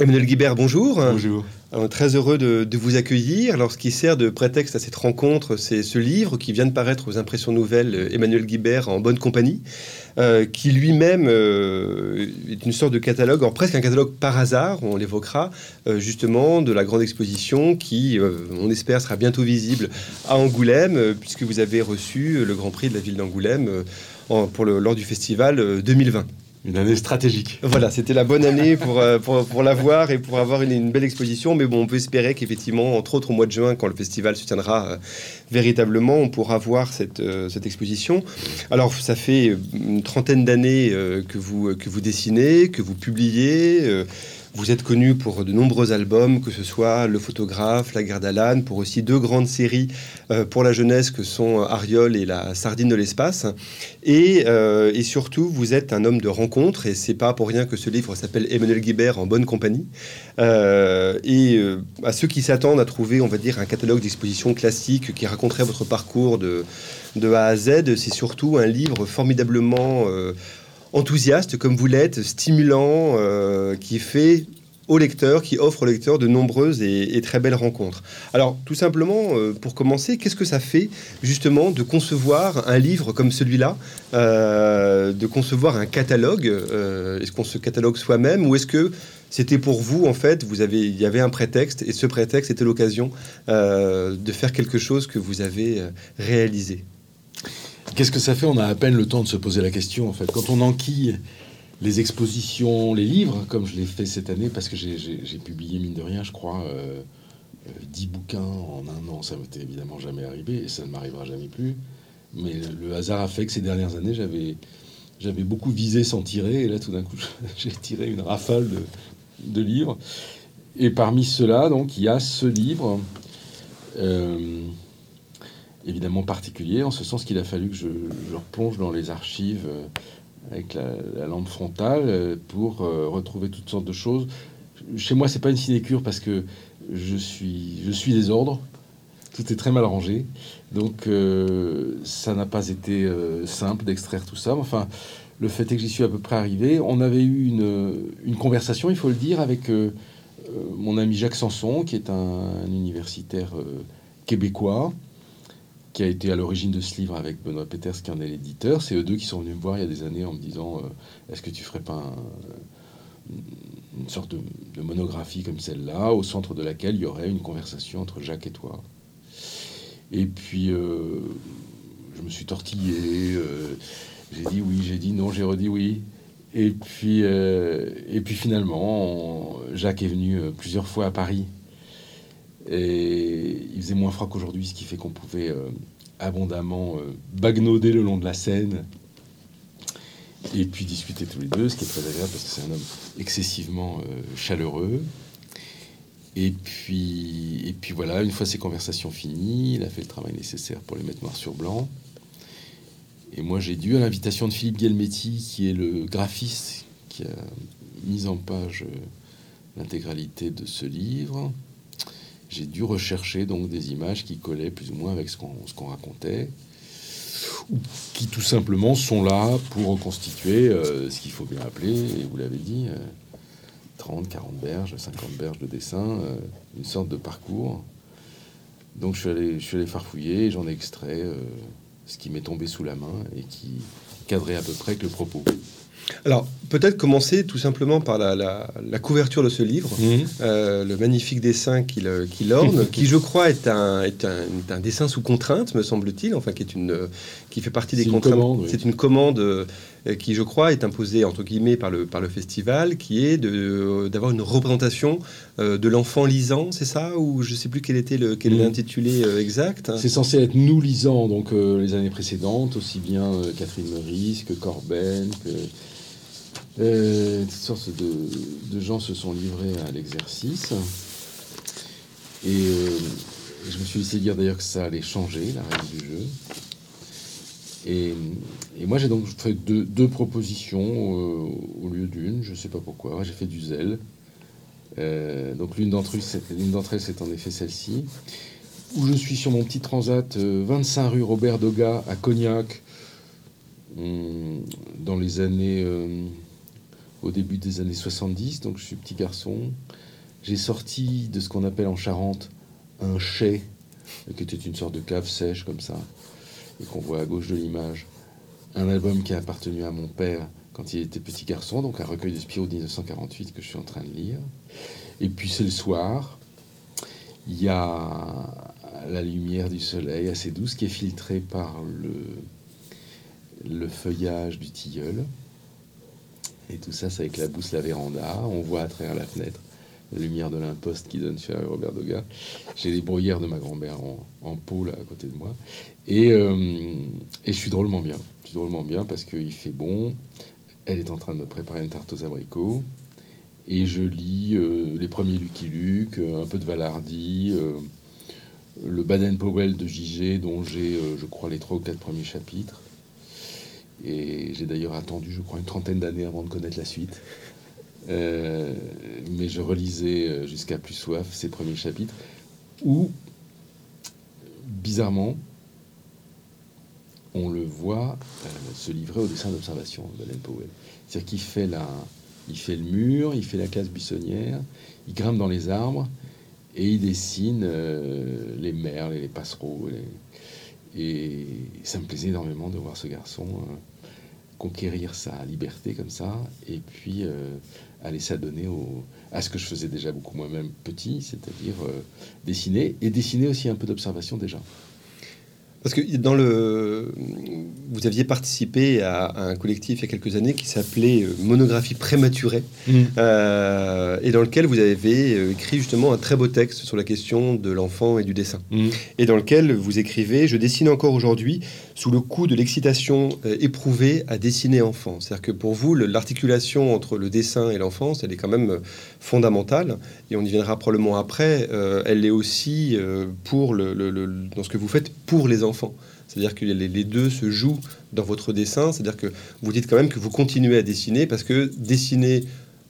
Emmanuel Guibert, bonjour. Bonjour. Alors, très heureux de, vous accueillir. Alors, ce qui sert de prétexte à cette rencontre, c'est ce livre qui vient de paraître aux impressions nouvelles, Emmanuel Guibert en bonne compagnie, euh, qui lui-même euh, est une sorte de catalogue, alors presque un catalogue par hasard, on l'évoquera, euh, justement, de la grande exposition qui, on espère, sera bientôt visible à Angoulême, puisque vous avez reçu le Grand Prix de la ville d'Angoulême pour le, lors du festival 2020. Une année stratégique. Voilà, c'était la bonne année pour, euh, pour, l'avoir et pour avoir une, belle exposition. Mais bon, on peut espérer qu'effectivement, entre autres au mois de juin, quand le festival se tiendra euh, véritablement, on pourra voir cette, euh, cette exposition. Alors, ça fait une trentaine d'années que, vous, que vous dessinez, que vous publiez. Vous êtes connu pour de nombreux albums, que ce soit Le photographe, La guerre d'Alan, pour aussi deux grandes séries euh, pour la jeunesse que sont Ariol et La sardine de l'espace. Et, euh, et, surtout, vous êtes un homme de rencontre, et c'est pas pour rien que ce livre s'appelle Emmanuel Guibert en bonne compagnie. Euh, et à ceux qui s'attendent à trouver, on va dire, un catalogue d'expositions classiques qui raconterait votre parcours de A à Z, c'est surtout un livre formidablement enthousiaste comme vous l'êtes, stimulant, euh, qui fait au lecteur, qui offre au lecteur de nombreuses et, très belles rencontres. Alors, tout simplement, euh, pour commencer, qu'est-ce que ça fait justement de concevoir un livre comme celui-là, euh, de concevoir un catalogue Est-ce qu'on se catalogue soi-même ou est-ce que c'était pour vous, en fait, vous avez, il y avait un prétexte et ce prétexte était l'occasion de faire quelque chose que vous avez réalisé? Qu'est-ce que ça fait On a à peine le temps de se poser la question, en fait. Quand on enquille les expositions, les livres, comme je l'ai fait cette année, parce que j'ai publié, mine de rien, je crois, euh, 10 euh, bouquins en un an. Ça m'était évidemment jamais arrivé, et ça ne m'arrivera jamais plus. Mais le hasard a fait que ces dernières années, j'avais beaucoup visé sans tirer, et là, tout d'un coup, j'ai tiré une rafale de, de, livres. Et parmi ceux-là, donc, il y a ce livre. Euh, évidemment particulier, en ce sens qu'il a fallu que je, replonge dans les archives euh, avec la, lampe frontale euh, pour euh, retrouver toutes sortes de choses. Chez moi, c'est pas une sinécure parce que je suis, je. Tout est très mal rangé. Donc, ça n'a pas été simple d'extraire tout ça. Enfin, le fait est que j'y suis à peu près arrivé. On avait eu une conversation, il faut le dire, avec mon ami Jacques Sanson, qui est un universitaire québécois, a été à l'origine de ce livre avec Benoît Peters, qui en est l'éditeur. C'est eux deux qui sont venus me voir il y a des années en me disant euh, Est-ce que tu ferais pas une sorte de, monographie comme celle-là, au centre de laquelle il y aurait une conversation entre Jacques et toi? Et puis, euh, je me suis tortillé. Euh, j'ai dit oui, j'ai dit non, j'ai redit oui. Et puis, et puis finalement, Jacques est venu plusieurs fois à Paris et il faisait moins froid qu'aujourd'hui, ce qui fait qu'on pouvait euh, abondamment euh, bagnoder le long de la Seine et puis discuter tous les deux, ce qui est très agréable parce que c'est un homme excessivement euh, chaleureux. Et puis, et puis voilà, une fois ces conversations finies, il a fait le travail nécessaire pour les mettre noir sur blanc. Et moi, j'ai dû, à l'invitation de Philippe Guelmetti, qui est le graphiste qui a mis en page l'intégralité de ce livre, j'ai dû rechercher donc des images qui collaient plus ou moins avec ce qu'on racontait, ou qui tout simplement sont là pour reconstituer euh, ce qu'il faut bien appeler, et vous l'avez dit, 30, 40 berges, 50 berges de dessin, euh, une sorte de parcours. Donc je suis allé, je suis allé farfouiller, j'en ai extrait euh, ce qui m'est tombé sous la main et qui cadrait à peu près avec le propos. Alors, peut-être commencer tout simplement par la, couverture de ce livre, mhm. euh, le magnifique dessin qu'il euh, orne, qui, je crois, est un, est un, dessin sous contrainte, me semble-t-il, enfin, qui, est une, qui fait partie des contraintes. C'est une commande euh, qui, je crois, est imposée, entre guillemets, par le, par le festival, qui est d'avoir une représentation de l'enfant lisant, c'est ça? Ou je ne sais plus quel était le, quel est mhm. l'intitulé exact C'est censé être nous lisant, donc les années précédentes, aussi bien Catherine Meurice que Corben, que euh, toutes sortes de, gens se sont livrés à l'exercice. Et euh, je me suis laissé dire d'ailleurs que ça allait changer, la règle du jeu. Et, moi, j'ai donc fait deux, propositions euh, au lieu d'une, je ne sais pas pourquoi. J'ai fait du zèle. donc l'une d'entre elles, c'est en effet celle-ci, où je suis sur mon petit transat 25 rue Robert Doga à Cognac, hum, dans les années au début des années 70, donc je suis petit garçon. J'ai sorti de ce qu'on appelle en Charente un chai, qui était une sorte de cave sèche comme ça, et qu'on voit à gauche de l'image. Un album qui a appartenu à mon père quand il était petit garçon, donc un recueil de Spirou de 1948 que je suis en train de lire. Et puis c'est le soir, il y a la lumière du soleil assez douce qui est filtrée par le, le feuillage du tilleul. Et tout ça, c'est avec la véranda. On voit à travers la fenêtre la lumière de l'imposte qui donne sur Robert Doga. J'ai les bruyères de ma grand-mère en, en pot là à côté de moi. Et, euh, et, je suis drôlement bien. Je suis drôlement bien parce qu'il fait bon. Elle est en train de me préparer une tarte aux abricots. Et je lis euh, les premiers Lucky Luke, euh, un peu de Valardi, le Baden-Powell de JG, dont j'ai, je crois, les trois ou quatre premiers chapitres. Et j'ai d'ailleurs attendu, je crois, une trentaine d'années avant de connaître la suite. Euh, mais je relisais euh, jusqu'à plus soif ces premiers chapitres où, bizarrement, on le voit euh, se livrer au dessin d'observation de Powell. C'est-à-dire qu'il fait, la, il fait le mur, il fait la classe buissonnière, il grimpe dans les arbres et il dessine les merles et les passereaux. Et ça me plaisait énormément de voir ce garçon conquérir sa liberté comme ça, et puis euh, aller s'adonner à ce que je faisais déjà beaucoup moi-même petit, c'est-à-dire euh, dessiner, et dessiner aussi un peu d'observation déjà. Parce que dans le, vous aviez participé à, un collectif il y a quelques années qui s'appelait euh, Monographie prématurée, mmh. euh, et dans lequel vous avez euh, écrit justement un très beau texte sur la question de l'enfant et du dessin, mmh. et dans lequel vous écrivez :« Je dessine encore aujourd'hui sous le coup de l'excitation éprouvée à dessiner enfant. » C'est-à-dire que pour vous, l'articulation entre le dessin et l'enfance, elle est quand même fondamentale, et on y viendra probablement après. elle est aussi pour le, dans ce que vous faites pour les enfants. C'est-à-dire que les, deux se jouent dans votre dessin. C'est-à-dire que vous dites quand même que vous continuez à dessiner parce que dessiner,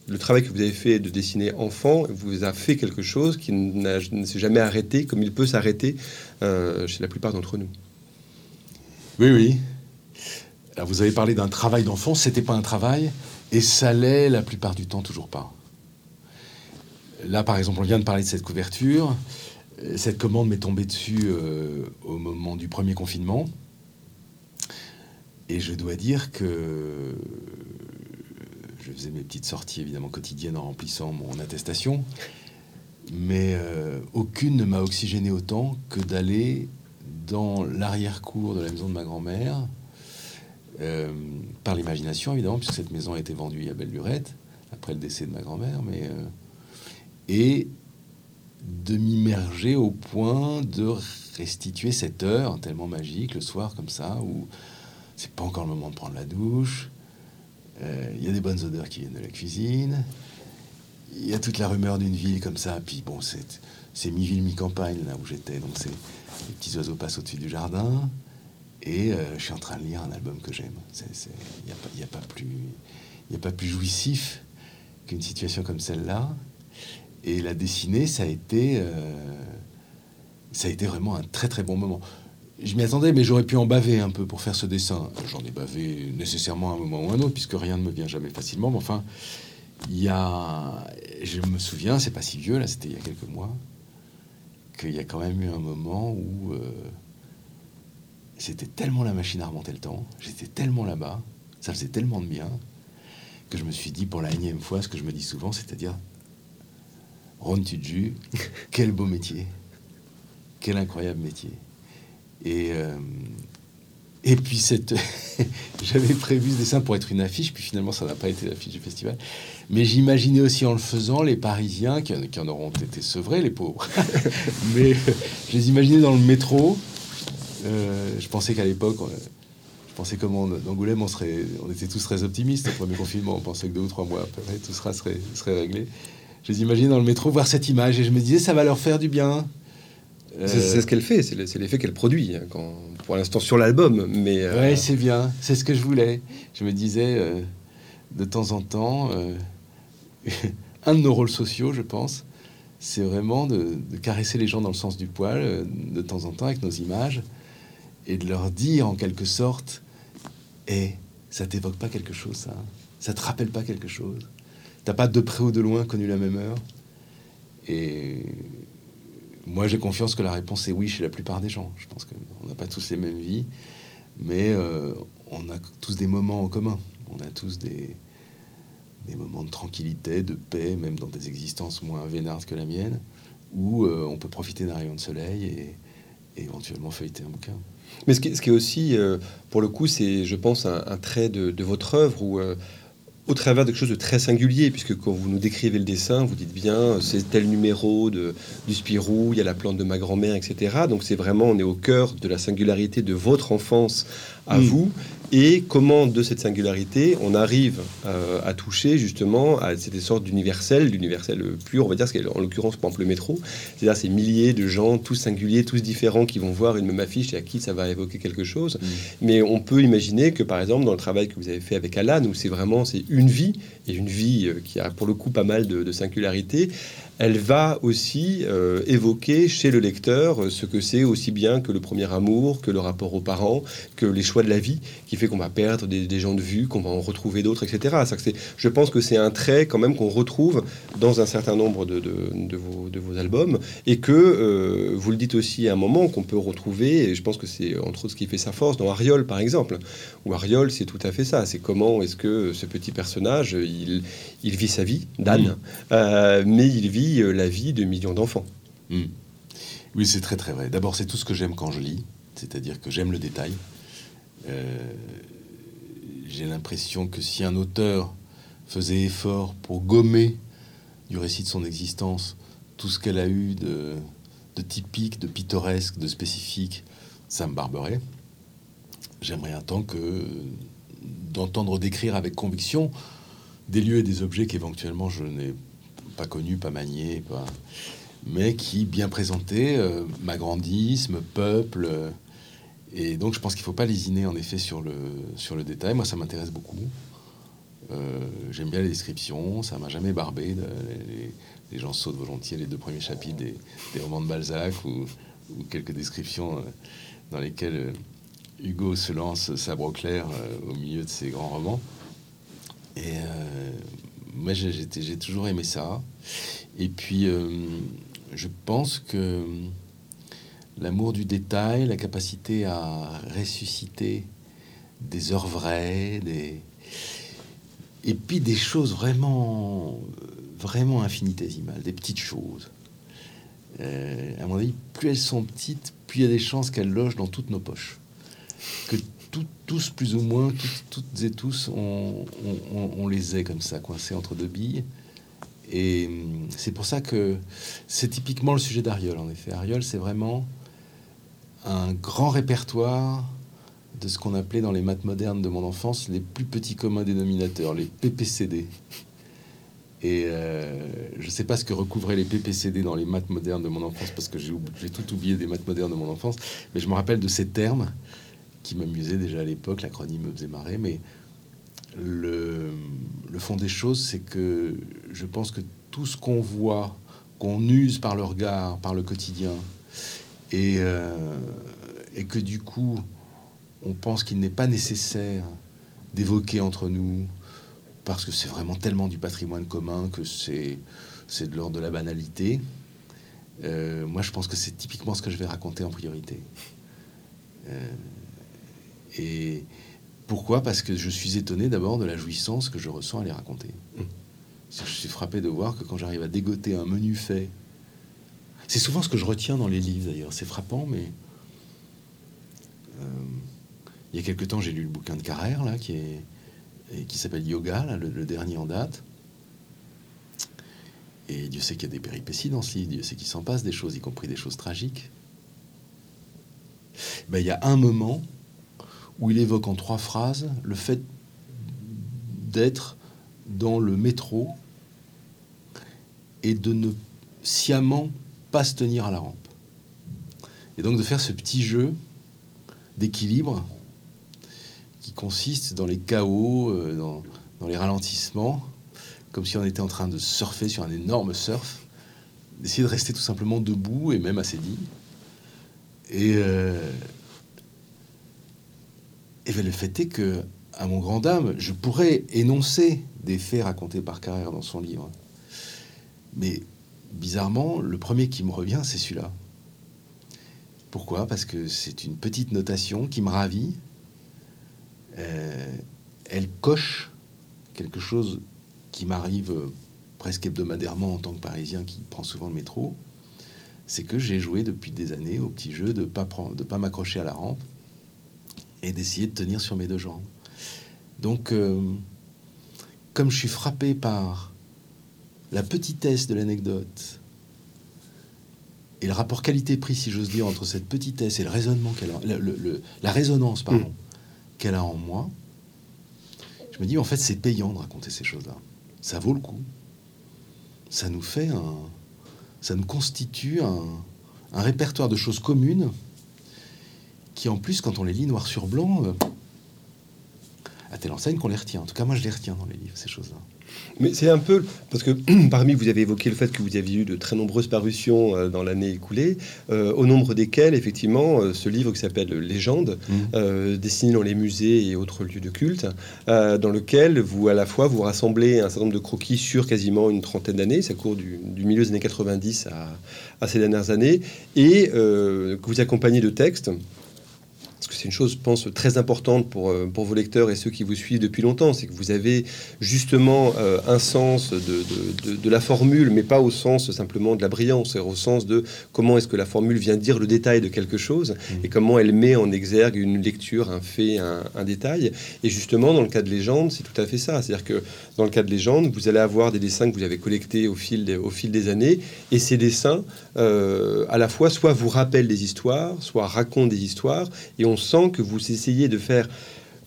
le travail que vous avez fait de dessiner enfant vous a fait quelque chose qui ne s'est jamais arrêté comme il peut s'arrêter euh, chez la plupart d'entre nous. Oui, oui. Alors vous avez parlé d'un travail d'enfant, c'était pas un travail, et ça l'est la plupart du temps toujours pas. Là, par exemple, on vient de parler de cette couverture cette commande m'est tombée dessus euh, au moment du premier confinement. Et je dois dire que je faisais mes petites sorties évidemment quotidiennes en remplissant mon attestation. Mais euh, aucune ne m'a oxygéné autant que d'aller dans l'arrière-cour de la maison de ma grand-mère, euh, par l'imagination évidemment, puisque cette maison a été vendue à Belle Lurette, après le décès de ma grand-mère, mais et de m'immerger au point de restituer cette heure tellement magique le soir comme ça où c'est pas encore le moment de prendre la douche. Euh, il y a des bonnes odeurs qui viennent de la cuisine. Il y a toute la rumeur d'une ville comme ça. Puis bon, c'est mi-ville, mi-campagne là où j'étais. Donc c'est les petits oiseaux passent au-dessus du jardin. Et euh, je suis en train de lire un album que j'aime. Il n'y a, pas plus, jouissif qu'une situation comme celle-là. Et la dessiner, ça a été, euh, ça a été vraiment un très très bon moment. Je m'y attendais, mais j'aurais pu en baver un peu pour faire ce dessin. J'en ai bavé nécessairement à un moment ou un autre, puisque rien ne me vient jamais facilement. Mais enfin, il y a, je me souviens, c'est pas si vieux là, c'était il y a quelques mois, qu'il y a quand même eu un moment où euh, c'était tellement la machine à remonter le temps, j'étais tellement là-bas, ça faisait tellement de bien, que je me suis dit pour la énième fois ce que je me dis souvent, c'est-à-dire Ron Tudju, quel beau métier, quel incroyable métier. Et, euh, et puis, cette... j'avais prévu ce dessin pour être une affiche, puis finalement, ça n'a pas été l'affiche du festival. Mais j'imaginais aussi en le faisant les Parisiens qui, en auront été sevrés, les pauvres. Mais je les imaginais dans le métro. Euh, je pensais qu'à l'époque, je pensais comme d'Angoulême, on, serait, on était tous très optimistes au premier confinement. On pensait que deux ou trois mois après, tout sera, serait, serait réglé je les imaginais dans le métro voir cette image et je me disais ça va leur faire du bien. C'est euh, ce qu'elle fait, c'est l'effet qu'elle produit, hein, quand, pour l'instant sur l'album. Mais euh, ouais, c'est bien, c'est ce que je voulais. Je me disais euh, de temps en temps, un de nos rôles sociaux, je pense, c'est vraiment de, caresser les gens dans le sens du poil, de temps en temps avec nos images, et de leur dire en quelque sorte, et eh, ça t'évoque pas quelque chose, ça Ça te rappelle pas quelque chose T'as pas de près ou de loin connu la même heure Et moi, j'ai confiance que la réponse est oui chez la plupart des gens. Je pense qu'on n'a pas tous les mêmes vies, mais euh, on a tous des moments en commun. On a tous des, moments de tranquillité, de paix, même dans des existences moins vénardes que la mienne, où euh, on peut profiter d'un rayon de soleil et, éventuellement feuilleter un bouquin. Mais ce qui, est aussi, euh, pour le coup, c'est, je pense, un, trait de, votre œuvre où au travers de quelque chose de très singulier, puisque quand vous nous décrivez le dessin, vous dites bien c'est tel numéro de, du Spirou, il y a la plante de ma grand-mère, etc. Donc c'est vraiment, on est au cœur de la singularité de votre enfance à mm. vous et comment de cette singularité on arrive euh, à toucher justement à cette sorte d'universel, d'universel pur, on va dire, ce en l'occurrence par exemple le métro, c'est-à-dire ces milliers de gens, tous singuliers, tous différents, qui vont voir une même affiche et à qui ça va évoquer quelque chose. Mm. Mais on peut imaginer que par exemple dans le travail que vous avez fait avec Alan, où c'est vraiment c'est une vie et une vie euh, qui a pour le coup pas mal de, de singularité, elle va aussi euh, évoquer chez le lecteur euh, ce que c'est aussi bien que le premier amour, que le rapport aux parents, que les choix de la vie, qui fait qu'on va perdre des, gens de vue, qu'on va en retrouver d'autres, etc. je pense que c'est un trait quand même qu'on retrouve dans un certain nombre de, vos, albums, et que euh, vous le dites aussi à un moment qu'on peut retrouver, et je pense que c'est entre autres ce qui fait sa force, dans Ariol par exemple, où Ariol c'est tout à fait ça, c'est comment est-ce que ce petit personnage, il, il vit sa vie, d'âne, mais il vit euh, la vie de millions d'enfants. Hmm. Oui, c'est très très vrai. D'abord, c'est tout ce que j'aime quand je lis, c'est-à-dire que j'aime le détail. Euh, j'ai l'impression que si un auteur faisait effort pour gommer du récit de son existence tout ce qu'elle a eu de, de, typique, de pittoresque, de spécifique, ça me barberait. J'aimerais un temps que d'entendre décrire avec conviction des lieux et des objets qu'éventuellement je n'ai pas connu, pas manié, pas... mais qui, bien présenté, euh, m'agrandissent, me peuple. Euh, et donc, je pense qu'il ne faut pas lésiner, en effet, sur le, sur le détail. Moi, ça m'intéresse beaucoup. Euh, j'aime bien les descriptions, ça m'a jamais barbé. les, gens sautent volontiers les deux premiers chapitres des, romans de Balzac ou, quelques descriptions dans lesquelles Hugo se lance sabre clair au milieu de ses grands romans. Et moi, j'ai toujours aimé ça. Et puis, euh, je pense que l'amour du détail, la capacité à ressusciter des heures vraies, des... et puis des choses vraiment, vraiment infinitésimales, des petites choses. Euh, à mon avis, plus elles sont petites, plus il y a des chances qu'elles logent dans toutes nos poches. Que tous plus ou moins, toutes, et tous, on, les est comme ça, coincés entre deux billes. Et hum, c'est pour ça que c'est typiquement le sujet d'Ariol, en effet. Ariol, c'est vraiment un grand répertoire de ce qu'on appelait dans les maths modernes de mon enfance les plus petits communs dénominateurs, les PPCD. Et euh, je ne sais pas ce que recouvraient les PPCD dans les maths modernes de mon enfance, parce que j'ai tout oublié des maths modernes de mon enfance, mais je me rappelle de ces termes qui m'amusait déjà à l'époque, l'acronyme me faisait marrer, mais le, fond des choses, c'est que je pense que tout ce qu'on voit, qu'on use par le regard, par le quotidien, et, euh, et que du coup, on pense qu'il n'est pas nécessaire d'évoquer entre nous, parce que c'est vraiment tellement du patrimoine commun que c'est, c'est de l'ordre de la banalité. Euh, moi, je pense que c'est typiquement ce que je vais raconter en priorité. Euh, et pourquoi? Parce que je suis étonné d'abord de la jouissance que je ressens à les raconter. Mmh. Je suis frappé de voir que quand j'arrive à dégoter un menu fait, c'est souvent ce que je retiens dans les livres d'ailleurs. C'est frappant, mais euh, il y a quelque temps, j'ai lu le bouquin de Carrère là, qui est qui s'appelle Yoga, le, dernier en date. Et Dieu sait qu'il y a des péripéties dans ce livre, Dieu sait qu'il s'en passe des choses, y compris des choses tragiques. Ben, il y a un moment où il évoque en trois phrases le fait d'être dans le métro et de ne sciemment pas se tenir à la rampe. Et donc de faire ce petit jeu d'équilibre qui consiste dans les chaos, euh, dans, les ralentissements, comme si on était en train de surfer sur un énorme surf, d'essayer de rester tout simplement debout et même assez digne. Et, euh, et le fait est que à mon grand dame, je pourrais énoncer des faits racontés par Carrère dans son livre. Mais bizarrement, le premier qui me revient, c'est celui-là. Pourquoi? Parce que c'est une petite notation qui me ravit. Euh, elle coche quelque chose qui m'arrive presque hebdomadairement en tant que Parisien qui prend souvent le métro. C'est que j'ai joué depuis des années au petit jeu de ne pas m'accrocher à la rampe et d'essayer de tenir sur mes deux jambes. Donc, euh, comme je suis frappé par la petitesse de l'anecdote et le rapport qualité-prix, si j'ose dire, entre cette petitesse et le raisonnement qu'elle a, la résonance, pardon, mm. qu'elle a en moi, je me dis en fait c'est payant de raconter ces choses-là. Ça vaut le coup. Ça nous fait un, ça nous constitue un, un répertoire de choses communes qui en plus quand on les lit noir sur blanc, euh, à telle enseigne qu'on les retient. En tout cas moi je les retiens dans les livres ces choses-là. Mais c'est un peu, parce que parmi, vous avez évoqué le fait que vous aviez eu de très nombreuses parutions euh, dans l'année écoulée, euh, au nombre desquelles, effectivement, euh, ce livre qui s'appelle Légende, mmh. dessiné dans les musées et autres lieux de culte, dans lequel vous, à la fois, vous rassemblez un certain nombre de croquis sur quasiment une trentaine d'années, ça court du, milieu des années 90 à, à ces dernières années, et que vous accompagnez de textes que c'est une chose, je pense, très importante pour, euh, pour vos lecteurs et ceux qui vous suivent depuis longtemps, c'est que vous avez justement euh, un sens de, de, la formule, mais pas au sens simplement de la brillance, c'est au sens de comment est-ce que la formule vient dire le détail de quelque chose mmh. et comment elle met en exergue une lecture, un fait, un, détail. Et justement, dans le cas de légende, c'est tout à fait ça. C'est-à-dire que dans le cas de légende, vous allez avoir des dessins que vous avez collectés au fil des, au fil des années, et ces dessins, euh, à la fois, soit vous rappellent des histoires, soit racontent des histoires, et on sent que vous essayez de faire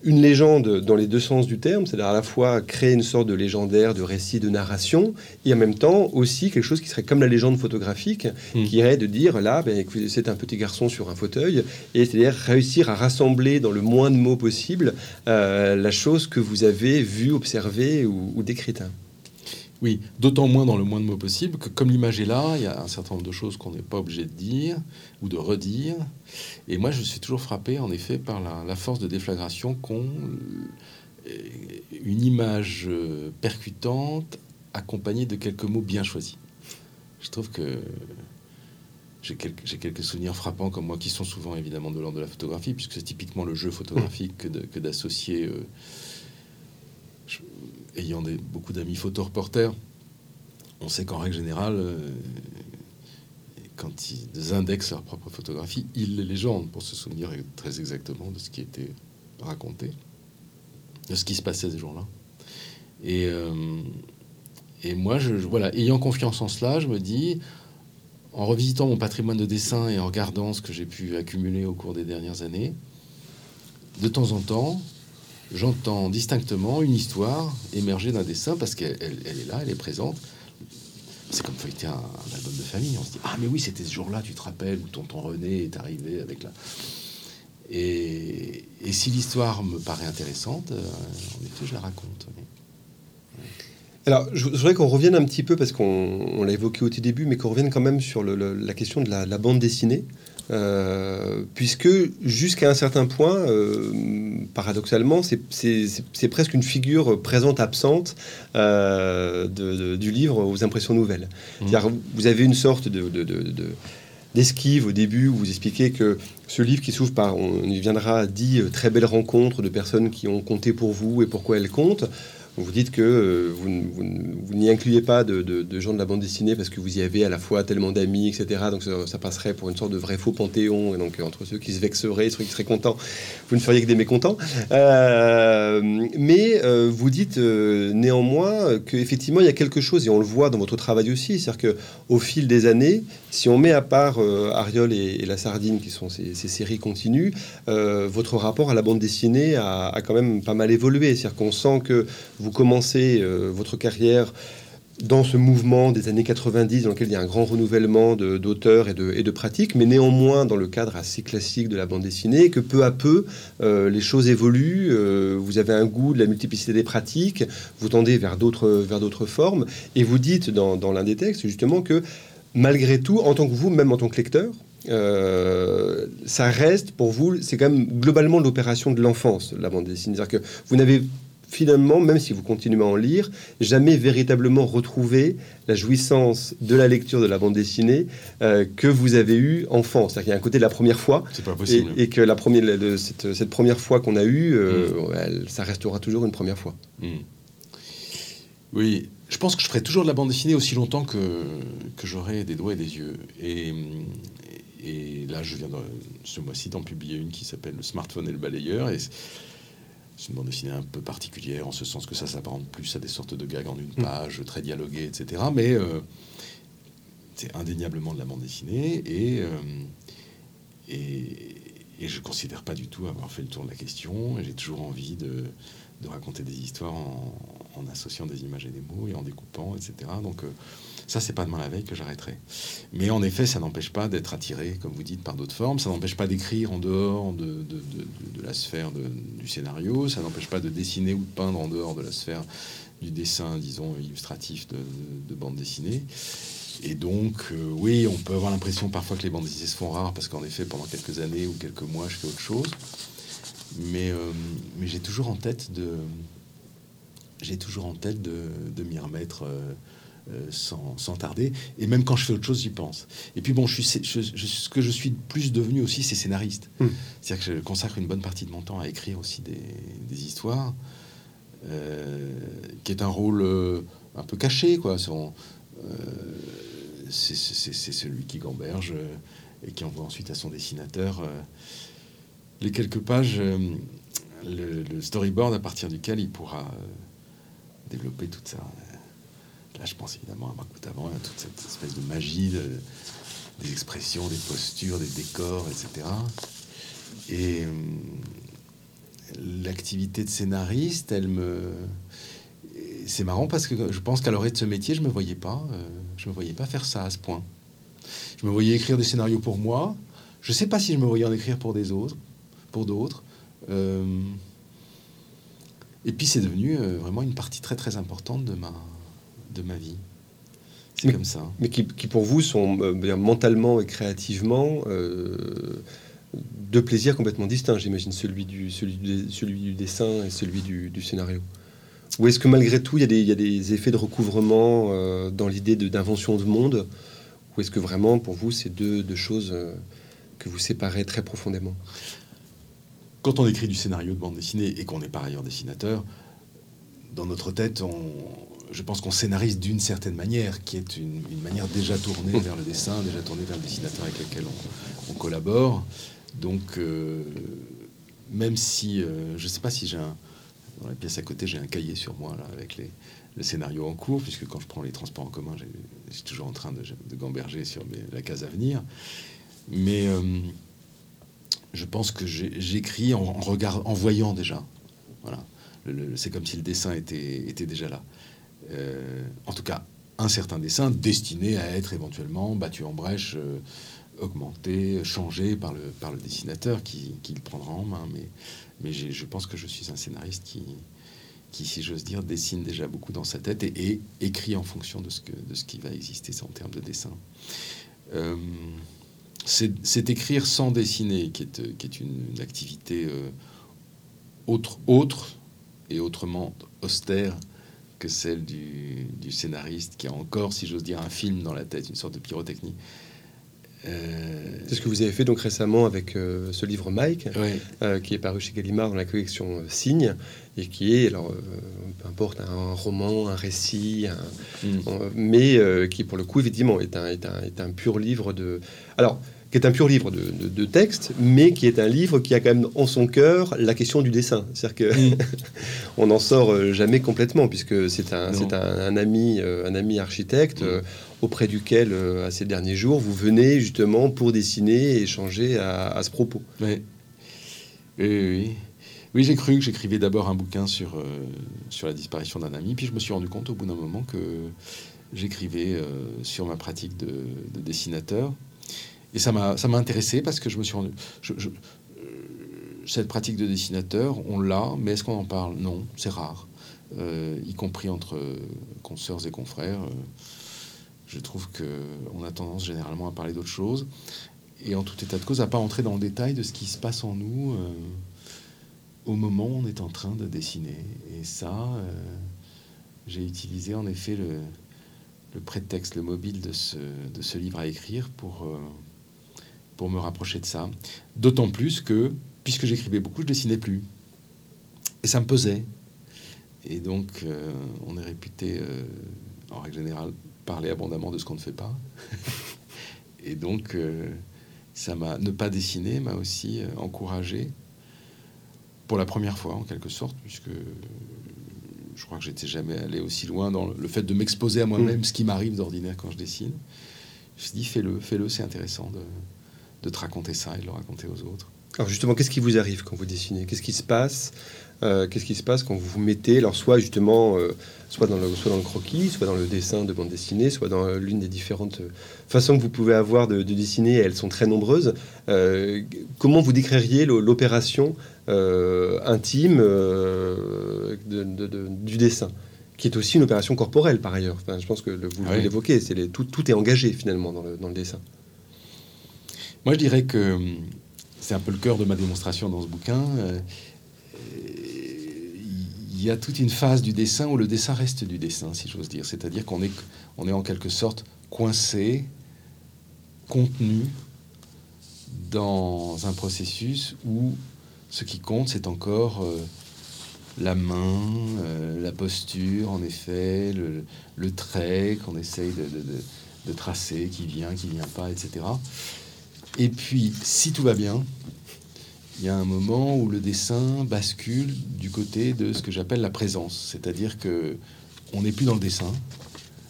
une légende dans les deux sens du terme, c'est-à-dire à la fois créer une sorte de légendaire, de récit, de narration, et en même temps aussi quelque chose qui serait comme la légende photographique, hmm. qui irait de dire là, ben, c'est un petit garçon sur un fauteuil, et c'est-à-dire réussir à rassembler dans le moins de mots possible euh, la chose que vous avez vue, observée ou, ou décrite. Oui, d'autant moins dans le moins de mots possible que comme l'image est là, il y a un certain nombre de choses qu'on n'est pas obligé de dire ou de redire. Et moi, je suis toujours frappé, en effet, par la, force de déflagration qu'ont euh, une image euh, percutante accompagnée de quelques mots bien choisis. Je trouve que j'ai quelques, souvenirs frappants comme moi qui sont souvent évidemment de l'ordre de la photographie, puisque c'est typiquement le jeu photographique que d'associer... Ayant des, beaucoup d'amis photoreporters, on sait qu'en règle générale, euh, quand ils indexent leur propre photographie, ils les légendent pour se souvenir très exactement de ce qui était raconté, de ce qui se passait ces jours-là. Et, euh, moi, je, voilà, ayant confiance en cela, je me dis, en revisitant mon patrimoine de dessin et en regardant ce que j'ai pu accumuler au cours des dernières années, de temps en temps, j'entends distinctement une histoire émerger d'un dessin parce qu'elle est là, elle est présente. C'est comme feuilleter un, un, album de famille. On se dit Ah, mais oui, c'était ce jour-là, tu te rappelles, où tonton René est arrivé avec la. Et, si l'histoire me paraît intéressante, euh, en effet, je la raconte. Alors, je voudrais qu'on revienne un petit peu, parce qu'on l'a évoqué au tout début, mais qu'on revienne quand même sur la question de la bande dessinée. Euh, puisque jusqu'à un certain point, euh, paradoxalement, c'est presque une figure présente absente euh, du livre aux impressions nouvelles. Mmh. Vous avez une sorte de, d'esquive au début où vous expliquez que ce livre qui s'ouvre par, on y viendra, dit très belle rencontre de personnes qui ont compté pour vous et pourquoi elles comptent. Vous dites que euh, vous, n'y incluez pas de, gens de la bande dessinée parce que vous y avez à la fois tellement d'amis, etc. Donc ça, passerait pour une sorte de vrai faux panthéon. Et donc entre ceux qui se vexeraient, ceux qui seraient contents, vous ne feriez que des mécontents. Euh, mais euh, vous dites néanmoins qu'effectivement il y a quelque chose, et on le voit dans votre travail aussi, c'est-à-dire qu'au fil des années, si on met à part Ariol et, La Sardine, qui sont ces, séries continues, votre rapport à la bande dessinée a, a quand même pas mal évolué. C'est-à-dire qu'on sent que vous commencez euh, votre carrière dans ce mouvement des années 90 dans lequel il y a un grand renouvellement d'auteurs et de, et de pratiques, mais néanmoins dans le cadre assez classique de la bande dessinée, que peu à peu euh, les choses évoluent, euh, vous avez un goût de la multiplicité des pratiques, vous tendez vers d'autres formes, et vous dites dans, dans l'un des textes justement que malgré tout, en tant que vous, même en tant que lecteur, ça reste pour vous, c'est quand même globalement l'opération de l'enfance, la bande dessinée. C'est-à-dire que vous n'avez finalement, même si vous continuez à en lire, jamais véritablement retrouvé la jouissance de la lecture de la bande dessinée euh, que vous avez eue enfant. C'est-à-dire qu'il y a un côté de la première fois. Et, que la première, cette, première fois qu'on a eue, euh, mm. ça restera toujours une première fois. Mm. Oui, je pense que je ferai toujours de la bande dessinée aussi longtemps que, que j'aurai des doigts et des yeux. Et, et là, je viens de, ce mois-ci d'en publier une qui s'appelle Le smartphone et le balayeur. Et c'est une bande dessinée un peu particulière, en ce sens que ça s'apparente plus à des sortes de gags en une mm. page, très dialogués, etc. Mais euh, c'est indéniablement de la bande dessinée euh, et, et, je ne considère pas du tout avoir fait le tour de la question. J'ai toujours envie de, de raconter des histoires en, en, associant des images et des mots et en découpant, etc. Donc, euh, ça, c'est pas demain la veille que j'arrêterai. Mais en effet, ça n'empêche pas d'être attiré, comme vous dites, par d'autres formes. Ça n'empêche pas d'écrire en dehors de, la sphère du scénario. Ça n'empêche pas de dessiner ou de peindre en dehors de la sphère du dessin, disons, illustratif de, bande dessinée. Et donc, euh, oui, on peut avoir l'impression parfois que les bandes dessinées se font rares parce qu'en effet, pendant quelques années ou quelques mois, je fais autre chose. Mais, euh, j'ai toujours en tête de, j'ai toujours en tête de, m'y remettre. Euh, euh, sans, tarder. Et même quand je fais autre chose, j'y pense. Et puis bon, je suis, ce que je suis plus devenu aussi, c'est scénariste. Hmm. C'est-à-dire que je consacre une bonne partie de mon temps à écrire aussi des, histoires, euh, qui est un rôle euh, un peu caché, quoi. c'est celui qui gamberge et qui envoie ensuite à son dessinateur les quelques pages, le, le, storyboard à partir duquel il pourra développer toute sa Je pense évidemment à Marc avant, à toute cette espèce de magie des expressions, des postures, des décors, etc. Et euh, l'activité de scénariste, elle me. C'est marrant parce que je pense qu'à l'orée de ce métier, je me voyais pas, euh, je me voyais pas faire ça à ce point. Je me voyais écrire des scénarios pour moi. Je sais pas si je me voyais en écrire pour des autres, pour d'autres. Euh, et puis c'est devenu vraiment une partie très très importante de ma de ma vie. C'est comme ça. Mais qui, pour vous sont euh, mentalement et créativement euh, deux plaisirs complètement distincts, j'imagine, celui du, celui, du, celui du dessin et celui du, scénario. Ou est-ce que malgré tout, il y, a des, il y a des effets de recouvrement euh, dans l'idée d'invention de, monde Ou est-ce que vraiment, pour vous, c'est deux, deux, choses que vous séparez très profondément? Quand on écrit du scénario de bande dessinée et qu'on est par ailleurs dessinateur, dans notre tête, on, je pense qu'on scénarise d'une certaine manière, qui est une, manière déjà tournée vers le dessin, déjà tournée vers le dessinateur avec lequel on, collabore. Donc, euh, même si, euh, je ne sais pas si j'ai un, dans la pièce à côté, j'ai un cahier sur moi là, avec le scénario en cours, puisque quand je prends les transports en commun, je suis toujours en train de, gamberger sur la case à venir. Mais euh, je pense que j'écris en, regard, en voyant déjà. Voilà. C'est comme si le dessin était déjà là. Euh, en tout cas un certain dessin destiné à être éventuellement battu en brèche, euh, augmenté, changé par le, dessinateur qui, le prendra en main. Mais, je pense que je suis un scénariste qui, si j'ose dire, dessine déjà beaucoup dans sa tête et, écrit en fonction de ce, qui va exister en termes de dessin. Euh, c'est écrire sans dessiner qui est, une, activité autre et autrement austère que celle du, scénariste qui a encore, si j'ose dire, un film dans la tête, une sorte de pyrotechnie. Euh, C'est ce que vous avez fait donc récemment avec euh, ce livre Mike, euh, qui est paru chez Gallimard dans la collection Signe, et qui est, alors, peu importe, un roman, un récit, hmm. mais qui pour le coup, est un, est un, est un pur livre de... Alors, qui est un pur livre de, de, texte, mais qui est un livre qui a quand même en son cœur la question du dessin. C'est-à-dire que mm. on n'en sort euh, jamais complètement, puisque c'est un, un, un, ami, euh, un ami architecte mm. euh, auprès duquel, à ces derniers jours, vous venez justement pour dessiner et échanger à, ce propos. Oui, oui, oui. j'ai cru que j'écrivais d'abord un bouquin sur, sur la disparition d'un ami, puis je me suis rendu compte au bout d'un moment que j'écrivais sur ma pratique de, de dessinateur et ça m'a, intéressé parce que je me suis rendu. Euh, cette pratique de dessinateur, on l'a, mais est-ce qu'on en parle? Non, c'est rare. Euh, y compris entre consoeurs et confrères. Euh, je trouve qu'on a tendance généralement à parler d'autre chose. et en tout état de cause, à pas entrer dans le détail de ce qui se passe en nous euh, au moment où on est en train de dessiner. Et ça, euh, j'ai utilisé en effet le, prétexte, le mobile de ce, de livre à écrire pour, euh, pour me rapprocher de ça. D'autant plus que, puisque j'écrivais beaucoup, je dessinais plus. Et ça me pesait. Et donc, on est réputé, en règle générale, parler abondamment de ce qu'on ne fait pas. et donc, ça m'a ne pas dessiner m'a aussi euh, encouragé pour la première fois en quelque sorte puisque je crois que j'étais jamais allé aussi loin dans le fait de m'exposer à moi-même mm. ce qui m'arrive d'ordinaire quand je dessine je me suis dit fais-le fais-le c'est intéressant de, de te raconter ça et de le raconter aux autres alors justement qu'est-ce qui vous arrive quand vous dessinez? Qu'est-ce qui se passe? Euh, qu'est-ce qui se passe quand vous vous mettez, alors soit justement, euh, soit, dans le, soit dans le croquis, soit dans le dessin de bande dessinée, soit dans l'une des différentes façons que vous pouvez avoir de, dessiner, elles sont très nombreuses. Euh, comment vous décririez l'opération intime du dessin? Qui est aussi une opération corporelle par ailleurs. Enfin, je pense que vous ah l'évoquez, tout, tout, est engagé finalement dans le, dans le dessin. Moi, je dirais que c'est un peu le cœur de ma démonstration dans ce bouquin il y a toute une phase du dessin où le dessin reste du dessin, si j'ose dire. C'est-à-dire qu'on est, on est en quelque sorte coincé, contenu dans un processus où ce qui compte, c'est encore euh, la main, euh, la posture, en effet, le, trait qu'on essaye de, tracer, qui vient, qui vient pas, etc. Et puis, si tout va bien, il y a un moment où le dessin bascule du côté de ce que j'appelle la présence, c'est-à-dire que on n'est plus dans le dessin.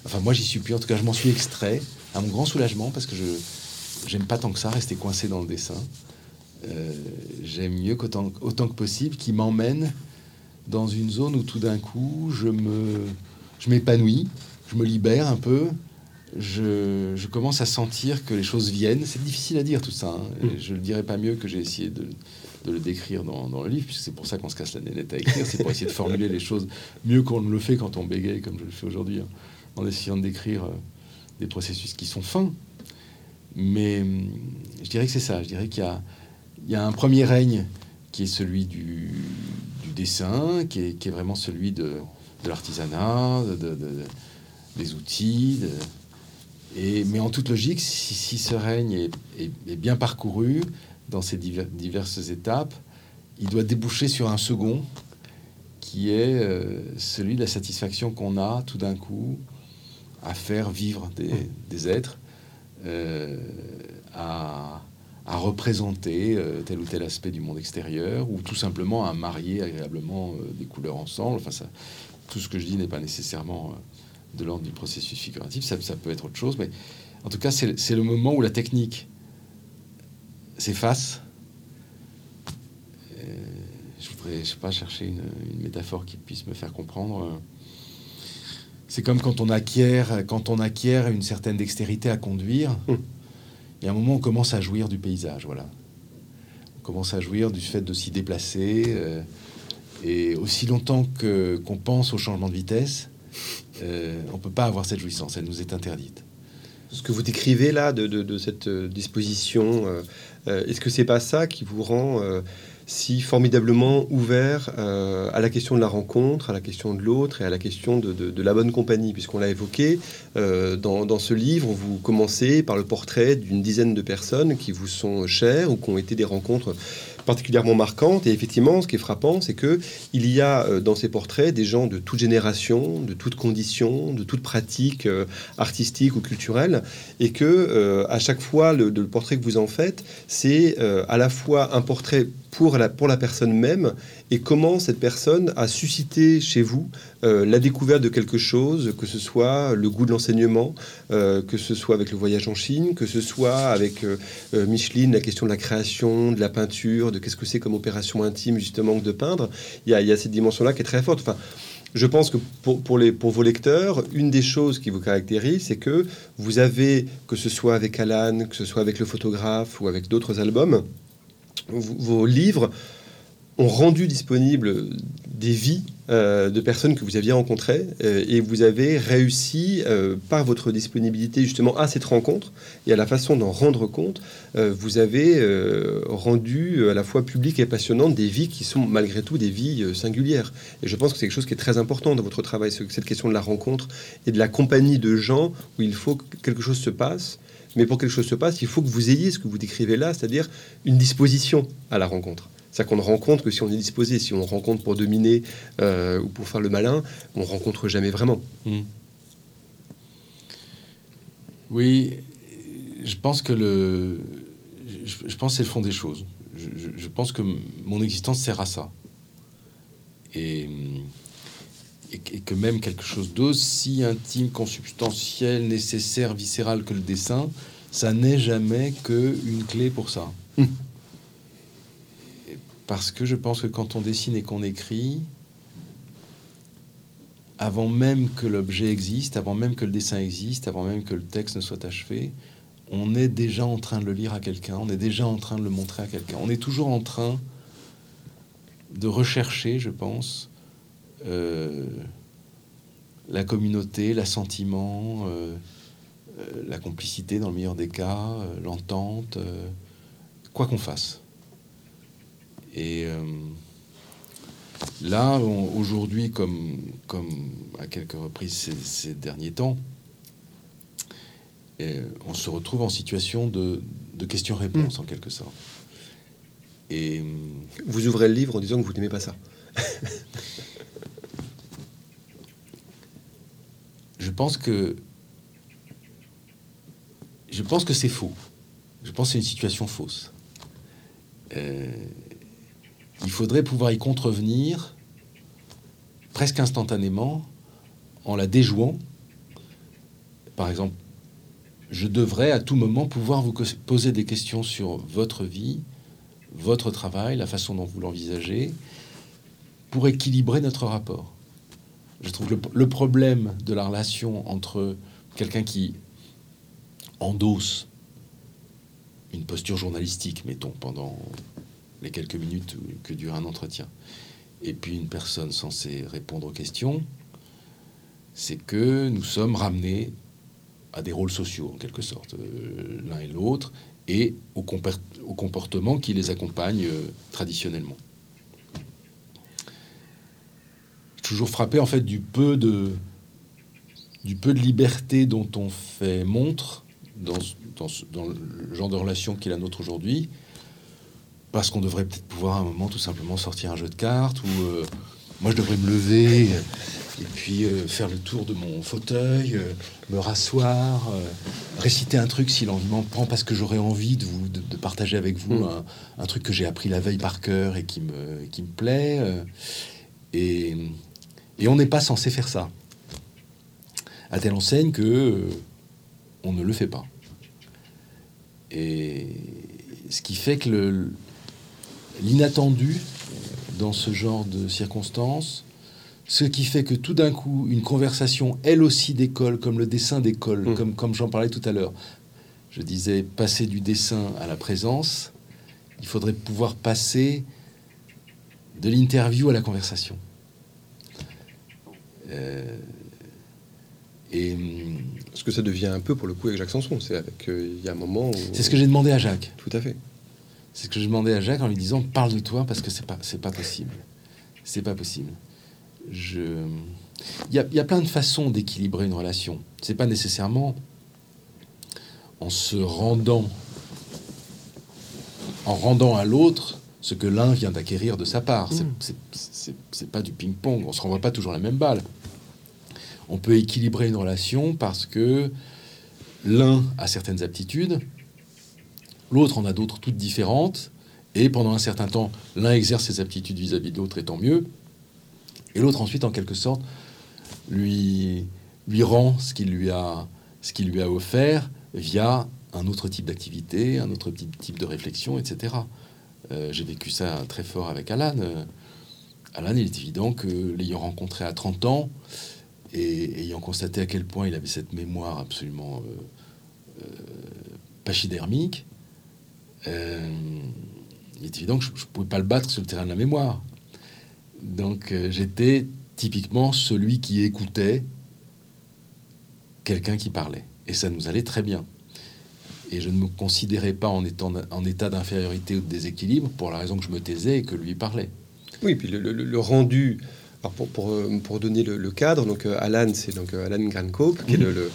Enfin, moi, j'y suis plus. En tout cas, je m'en suis extrait à mon grand soulagement parce que je j'aime pas tant que ça rester coincé dans le dessin. Euh, j'aime mieux qu'autant autant que possible qui m'emmène dans une zone où tout d'un coup je me je m'épanouis, je me libère un peu, je, je, commence à sentir que les choses viennent. C'est difficile à dire tout ça. Hein. Mm. Je ne le dirais pas mieux que j'ai essayé de, de, le décrire dans, dans le livre, puisque c'est pour ça qu'on se casse la nénette à écrire. C'est pour essayer de formuler les choses mieux qu'on ne le fait quand on bégaye, comme je le fais aujourd'hui, hein, en essayant de décrire euh, des processus qui sont fins. Mais hum, je dirais que c'est ça. Je dirais qu'il y, y a, un premier règne qui est celui du, du dessin, qui est, qui est, vraiment celui de, de l'artisanat, de, des outils. Mais en toute logique, si, ce règne est, bien parcouru dans ces diverses étapes, il doit déboucher sur un second qui est euh, celui de la satisfaction qu'on a tout d'un coup à faire vivre des, êtres, euh, à, représenter euh, tel ou tel aspect du monde extérieur, ou tout simplement à marier agréablement des couleurs ensemble. Enfin, ça, tout ce que je dis n'est pas nécessairement de l'ordre du processus figuratif, ça, peut être autre chose, mais en tout cas, c'est le moment où la technique s'efface. Euh, je voudrais, je sais pas, chercher une, métaphore qui puisse me faire comprendre. C'est comme quand on acquiert, quand on acquiert une certaine dextérité à conduire. Il y a un moment où on commence à jouir du paysage, voilà. On commence à jouir du fait de s'y déplacer. Euh, et aussi longtemps que qu'on pense au changement de vitesse, euh, on ne peut pas avoir cette jouissance, elle nous est interdite. Ce que vous décrivez là de, cette euh, disposition, euh, est-ce que c'est pas ça qui vous rend si formidablement ouvert à la question de la rencontre, à la question de l'autre et à la question de, la bonne compagnie, puisqu'on l'a évoqué dans, dans, ce livre, vous commencez par le portrait d'une dizaine de personnes qui vous sont chères ou qui ont été des rencontres particulièrement marquante. Et effectivement, ce qui est frappant, c'est que il y a euh, dans ces portraits des gens de toute génération, de toute condition, de toute pratique euh, artistique ou culturelle, et que euh, à chaque fois, le, le, portrait que vous en faites, c'est à la fois un portrait pour la, pour la personne même et comment cette personne a suscité chez vous euh, la découverte de quelque chose, que ce soit le goût de l'enseignement, euh, que ce soit avec le voyage en Chine, que ce soit avec euh, Micheline, la question de la création, de la peinture, de qu'est-ce que c'est comme opération intime justement de peindre. Il y a, il y a cette dimension-là qui est très forte. Enfin, je pense que pour, pour, les, pour vos lecteurs, une des choses qui vous caractérise, c'est que vous avez, que ce soit avec Alan, que ce soit avec le photographe ou avec d'autres albums, vos livres ont rendu disponibles des vies euh, de personnes que vous aviez rencontrées euh, et vous avez réussi euh, par votre disponibilité justement à cette rencontre et à la façon d'en rendre compte, vous avez rendu à la fois public et passionnante des vies qui sont malgré tout des vies singulières. Et je pense que c'est quelque chose qui est très important dans votre travail, cette question de la rencontre et de la compagnie de gens où il faut que quelque chose se passe. Mais pour que quelque chose se passe, il faut que vous ayez ce que vous décrivez là, c'est-à-dire une disposition à la rencontre. C'est-à-dire qu'on ne rencontre que si on est disposé. Si on rencontre pour dominer euh, ou pour faire le malin, on rencontre jamais vraiment. Hmm. Oui, je pense que le, je, pense c'est le fond des choses. Je, pense que mon existence sert à ça. Et, et, que même quelque chose d'aussi intime, consubstantiel, nécessaire, viscéral que le dessin, ça n'est jamais qu'une clé pour ça. Hmm parce que je pense que quand on dessine et qu'on écrit, avant même que l'objet existe, avant même que le dessin existe, avant même que le texte ne soit achevé, on est déjà en train de le lire à quelqu'un, on est déjà en train de le montrer à quelqu'un. On est toujours en train de rechercher, je pense, euh, la communauté, l'assentiment, euh, euh, la complicité dans le meilleur des cas, l'entente, quoi qu'on fasse. Et là, aujourd'hui, comme, comme à quelques reprises ces, derniers temps, on se retrouve en situation de, de questions-réponses, en quelque sorte. Et vous ouvrez le livre en disant que vous n'aimez pas ça. je pense que je pense que c'est faux. Je pense que c'est une situation fausse. Euh, il faudrait pouvoir y contrevenir presque instantanément en la déjouant. Par exemple, je devrais à tout moment pouvoir vous poser des questions sur votre vie, votre travail, la façon dont vous l'envisagez, pour équilibrer notre rapport. Je trouve que le, problème de la relation entre quelqu'un qui endosse une posture journalistique, mettons, pendant les quelques minutes que dure un entretien, et puis une personne censée répondre aux questions, c'est que nous sommes ramenés à des rôles sociaux, en quelque sorte, euh, l'un et l'autre, et au, comportement qui les accompagne euh, traditionnellement. Toujours frappé en fait du peu de du peu de liberté dont on fait montre dans, dans, dans le genre de relation qui est la nôtre aujourd'hui, parce qu'on devrait peut-être pouvoir à un moment tout simplement sortir un jeu de cartes ou euh, moi je devrais me lever et puis euh, faire le tour de mon fauteuil, euh, me rasseoir, réciter un truc si l'envie m'en prend parce que j'aurais envie de vous de, partager avec vous mm. un, truc que j'ai appris la veille par cœur et qui me qui me plaît et, et on n'est pas censé faire ça à telle enseigne que on ne le fait pas et ce qui fait que l'inattendu dans ce genre de circonstances, ce qui fait que tout d'un coup, une conversation, elle aussi d'école, comme le dessin d'école, mmh. comme, comme j'en parlais tout à l'heure, je disais passer du dessin à la présence, il faudrait pouvoir passer de l'interview à la conversation. Euh, et ce que ça devient un peu pour le coup avec Jacques Sanson, c'est avec euh, il y a un moment. C'est ce que j'ai demandé à Jacques. Tout à fait. C'est ce que je demandais à Jacques en lui disant parle de toi parce que c'est pas c'est pas possible. C'est pas possible. Je il y, a, il y a plein de façons d'équilibrer une relation. C'est pas nécessairement en se rendant en rendant à l'autre ce que l'un vient d'acquérir de sa part. Mmh. C'est pas du ping-pong. On se renvoie pas toujours la même balle. On peut équilibrer une relation parce que l'un a certaines aptitudes l'autre en a d'autres toutes différentes, et pendant un certain temps, l'un exerce ses aptitudes vis-à-vis de l'autre, et tant mieux, et l'autre ensuite, en quelque sorte, lui, lui rend ce qu'il lui, a, ce qu'il lui a offert via un autre type d'activité, un autre type, de réflexion, etc. Euh, j'ai vécu ça très fort avec Alan. Euh, Alan, il est évident que l'ayant rencontré à 30 ans, et ayant constaté à quel point il avait cette mémoire absolument euh, pachydermique, il est évident que je ne pouvais pas le battre sur le terrain de la mémoire. Donc j'étais typiquement celui qui écoutait quelqu'un qui parlait. Et ça nous allait très bien. Et je ne me considérais pas en, étant, en état d'infériorité ou de déséquilibre pour la raison que je me taisais et que lui parlait. Oui, puis le, rendu, pour, pour, pour, donner le, cadre, donc euh, Alan, c'est donc euh, Alan Grancope, qui est le,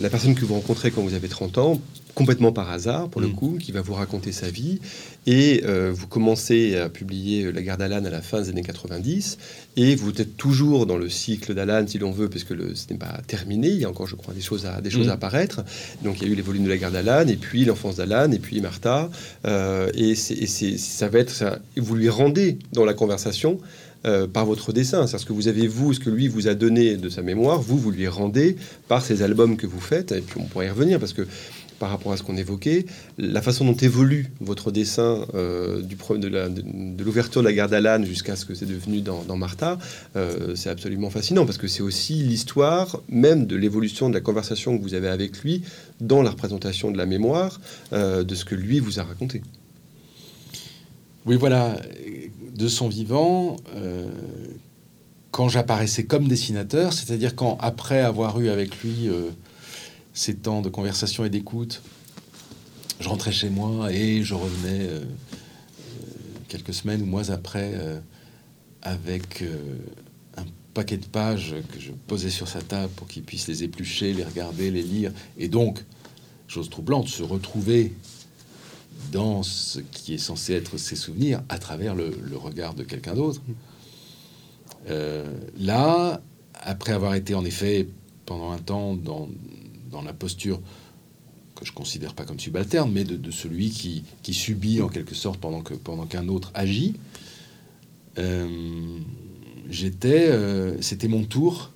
la personne que vous rencontrez quand vous avez 30 ans, complètement par hasard pour le mm. coup, qui va vous raconter sa vie. Et euh, vous commencez à publier La garde d'Alan à la fin des années 90. Et vous êtes toujours dans le cycle d'Alan, si l'on veut, parce que le, ce n'est pas terminé. Il y a encore, je crois, des choses à, des choses à mm. apparaître. Donc il y a eu les volumes de La garde d'Alan, et puis l'enfance d'Alan, et puis Martha. Euh, et, c'est, ça va être ça. Vous lui rendez dans la conversation euh, par votre dessin. C'est ce que vous avez, vous, ce que lui vous a donné de sa mémoire, vous, vous lui rendez par ces albums que vous faites. Et puis on pourrait y revenir parce que par rapport à ce qu'on évoquait, la façon dont évolue votre dessin euh, du, de l'ouverture de, la garde à jusqu'à ce que c'est devenu dans, Martha, euh, c'est absolument fascinant parce que c'est aussi l'histoire même de l'évolution de la conversation que vous avez avec lui dans la représentation de la mémoire de ce que lui vous a raconté. Oui, voilà de son vivant, euh, quand j'apparaissais comme dessinateur, c'est-à-dire quand, après avoir eu avec lui euh, ces temps de conversation et d'écoute, je rentrais chez moi et je revenais euh, quelques semaines ou mois après avec un paquet de pages que je posais sur sa table pour qu'il puisse les éplucher, les regarder, les lire. Et donc, chose troublante, se retrouver dans ce qui est censé être ses souvenirs à travers le, regard de quelqu'un d'autre. Euh, là, après avoir été en effet pendant un temps dans, dans la posture que je considère pas comme subalterne, mais de, celui qui, qui, subit en quelque sorte pendant que pendant qu'un autre agit, euh, j'étais, euh, c'était mon tour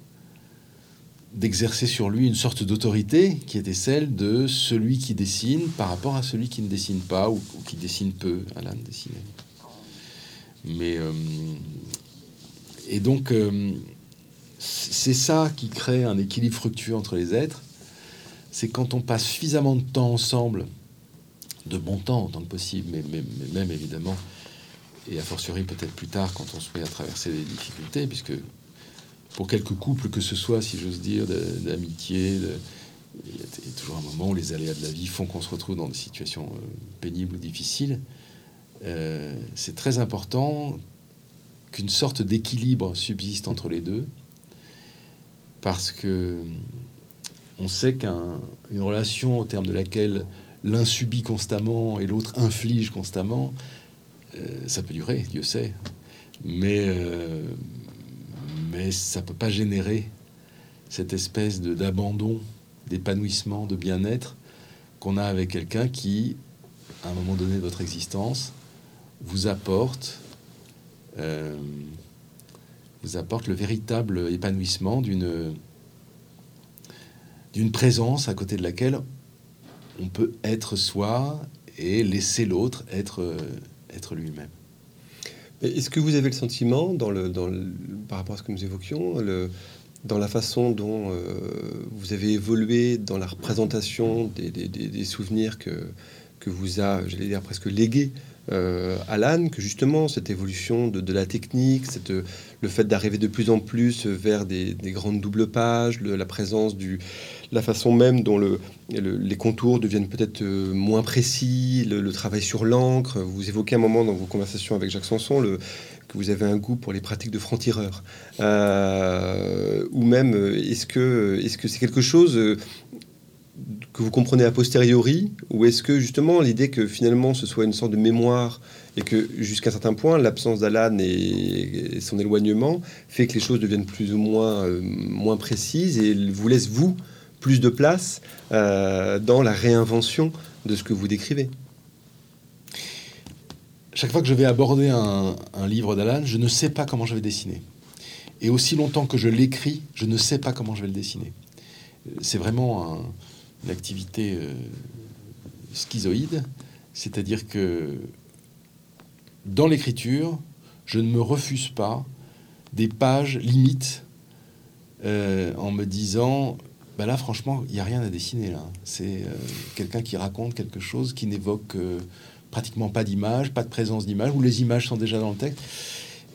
d'exercer sur lui une sorte d'autorité qui était celle de celui qui dessine par rapport à celui qui ne dessine pas ou, qui dessine peu. Alan dessinait. Mais euh, et donc euh, c'est ça qui crée un équilibre fructueux entre les êtres. C'est quand on passe suffisamment de temps ensemble, de bon temps autant que possible, mais, mais même évidemment, et a fortiori peut-être plus tard quand on se met à traverser les difficultés, puisque pour quelques couples que ce soit, si j'ose dire, d'amitié. Il y a toujours un moment où les aléas de la vie font qu'on se retrouve dans des situations euh, pénibles ou difficiles. Euh, c'est très important qu'une sorte d'équilibre subsiste entre les deux, parce que on sait qu'une relation au terme de laquelle l'un subit constamment et l'autre inflige constamment, euh, ça peut durer, Dieu sait. Mais, mais ça peut pas générer cette espèce d'abandon, d'épanouissement, de bien-être qu'on a avec quelqu'un qui, à un moment donné de votre existence, vous apporte, euh, vous apporte le véritable épanouissement d'une présence à côté de laquelle on peut être soi et laisser l'autre être, être lui-même. Est-ce que vous avez le sentiment, dans le, par rapport à ce que nous évoquions, dans la façon dont euh, vous avez évolué dans la représentation des souvenirs que, que vous a, j'allais dire presque légué euh, Alan, que justement cette évolution de, de la technique, cette, le fait d'arriver de plus en plus vers des, des grandes doubles pages, la présence du, la façon même dont le, les contours deviennent peut-être euh, moins précis, le, travail sur l'encre. Vous évoquez un moment dans vos conversations avec Jacques Sanson le, que vous avez un goût pour les pratiques de franc-tireur. Euh, ou même, euh, est-ce que c'est -ce c'est quelque chose que vous comprenez a posteriori Ou est-ce que justement l'idée que finalement ce soit une sorte de mémoire et que jusqu'à un certain point, l'absence d'Alan et, son éloignement fait que les choses deviennent plus ou moins, moins précises et vous laisse vous plus de place euh, dans la réinvention de ce que vous décrivez. Chaque fois que je vais aborder un, livre d'Alan, je ne sais pas comment je vais dessiner. Et aussi longtemps que je l'écris, je ne sais pas comment je vais le dessiner. C'est vraiment une activité euh, schizoïde, c'est-à-dire que dans l'écriture, je ne me refuse pas des pages limites euh, en me disant bah là, franchement, il n'y a rien à dessiner là. C'est euh, quelqu'un qui raconte quelque chose qui n'évoque pratiquement pas d'image, pas de présence d'image, où les images sont déjà dans le texte.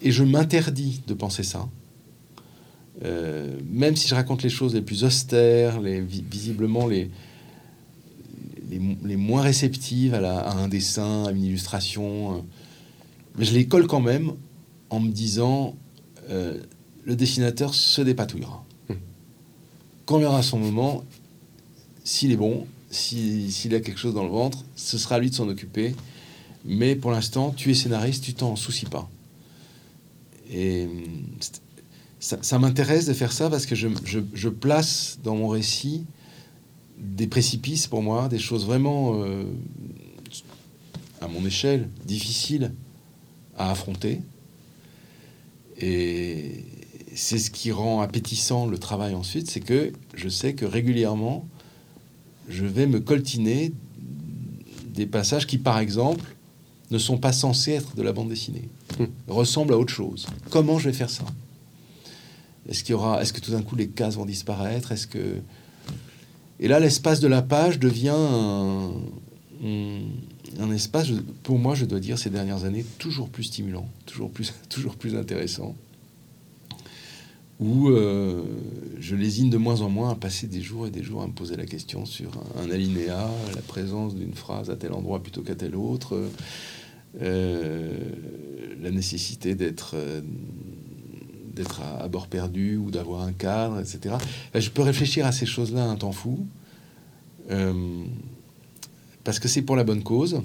Et je m'interdis de penser ça. Euh, même si je raconte les choses les plus austères, les, visiblement les, les, moins réceptives à, un dessin, à une illustration, euh, mais je les colle quand même en me disant euh, le dessinateur se dépatouillera. Hum. Quand il aura son moment, s'il est bon, s'il a quelque chose dans le ventre, ce sera à lui de s'en occuper. Mais pour l'instant, tu es scénariste, tu t'en soucies pas. Et ça, m'intéresse de faire ça parce que je, place dans mon récit des précipices pour moi, des choses vraiment, euh, à mon échelle, difficiles à affronter. Et c'est ce qui rend appétissant le travail ensuite, c'est que je sais que régulièrement, je vais me coltiner des passages qui, par exemple, ne sont pas censés être de la bande dessinée, hum. ressemblent à autre chose. Comment je vais faire ça? Est-ce qu'il y aura, est-ce que tout d'un coup les cases vont disparaître? Est-ce que et là, l'espace de la page devient un, espace, pour moi, je dois dire, ces dernières années, toujours plus stimulant, toujours plus, toujours plus intéressant où euh, je lésine de moins en moins à passer des jours et des jours à me poser la question sur un, alinéa, la présence d'une phrase à tel endroit plutôt qu'à tel autre, euh, la nécessité d'être euh, d'être à, bord perdu ou d'avoir un cadre, etc. je peux réfléchir à ces choses-là un temps fou, parce que c'est pour la bonne cause,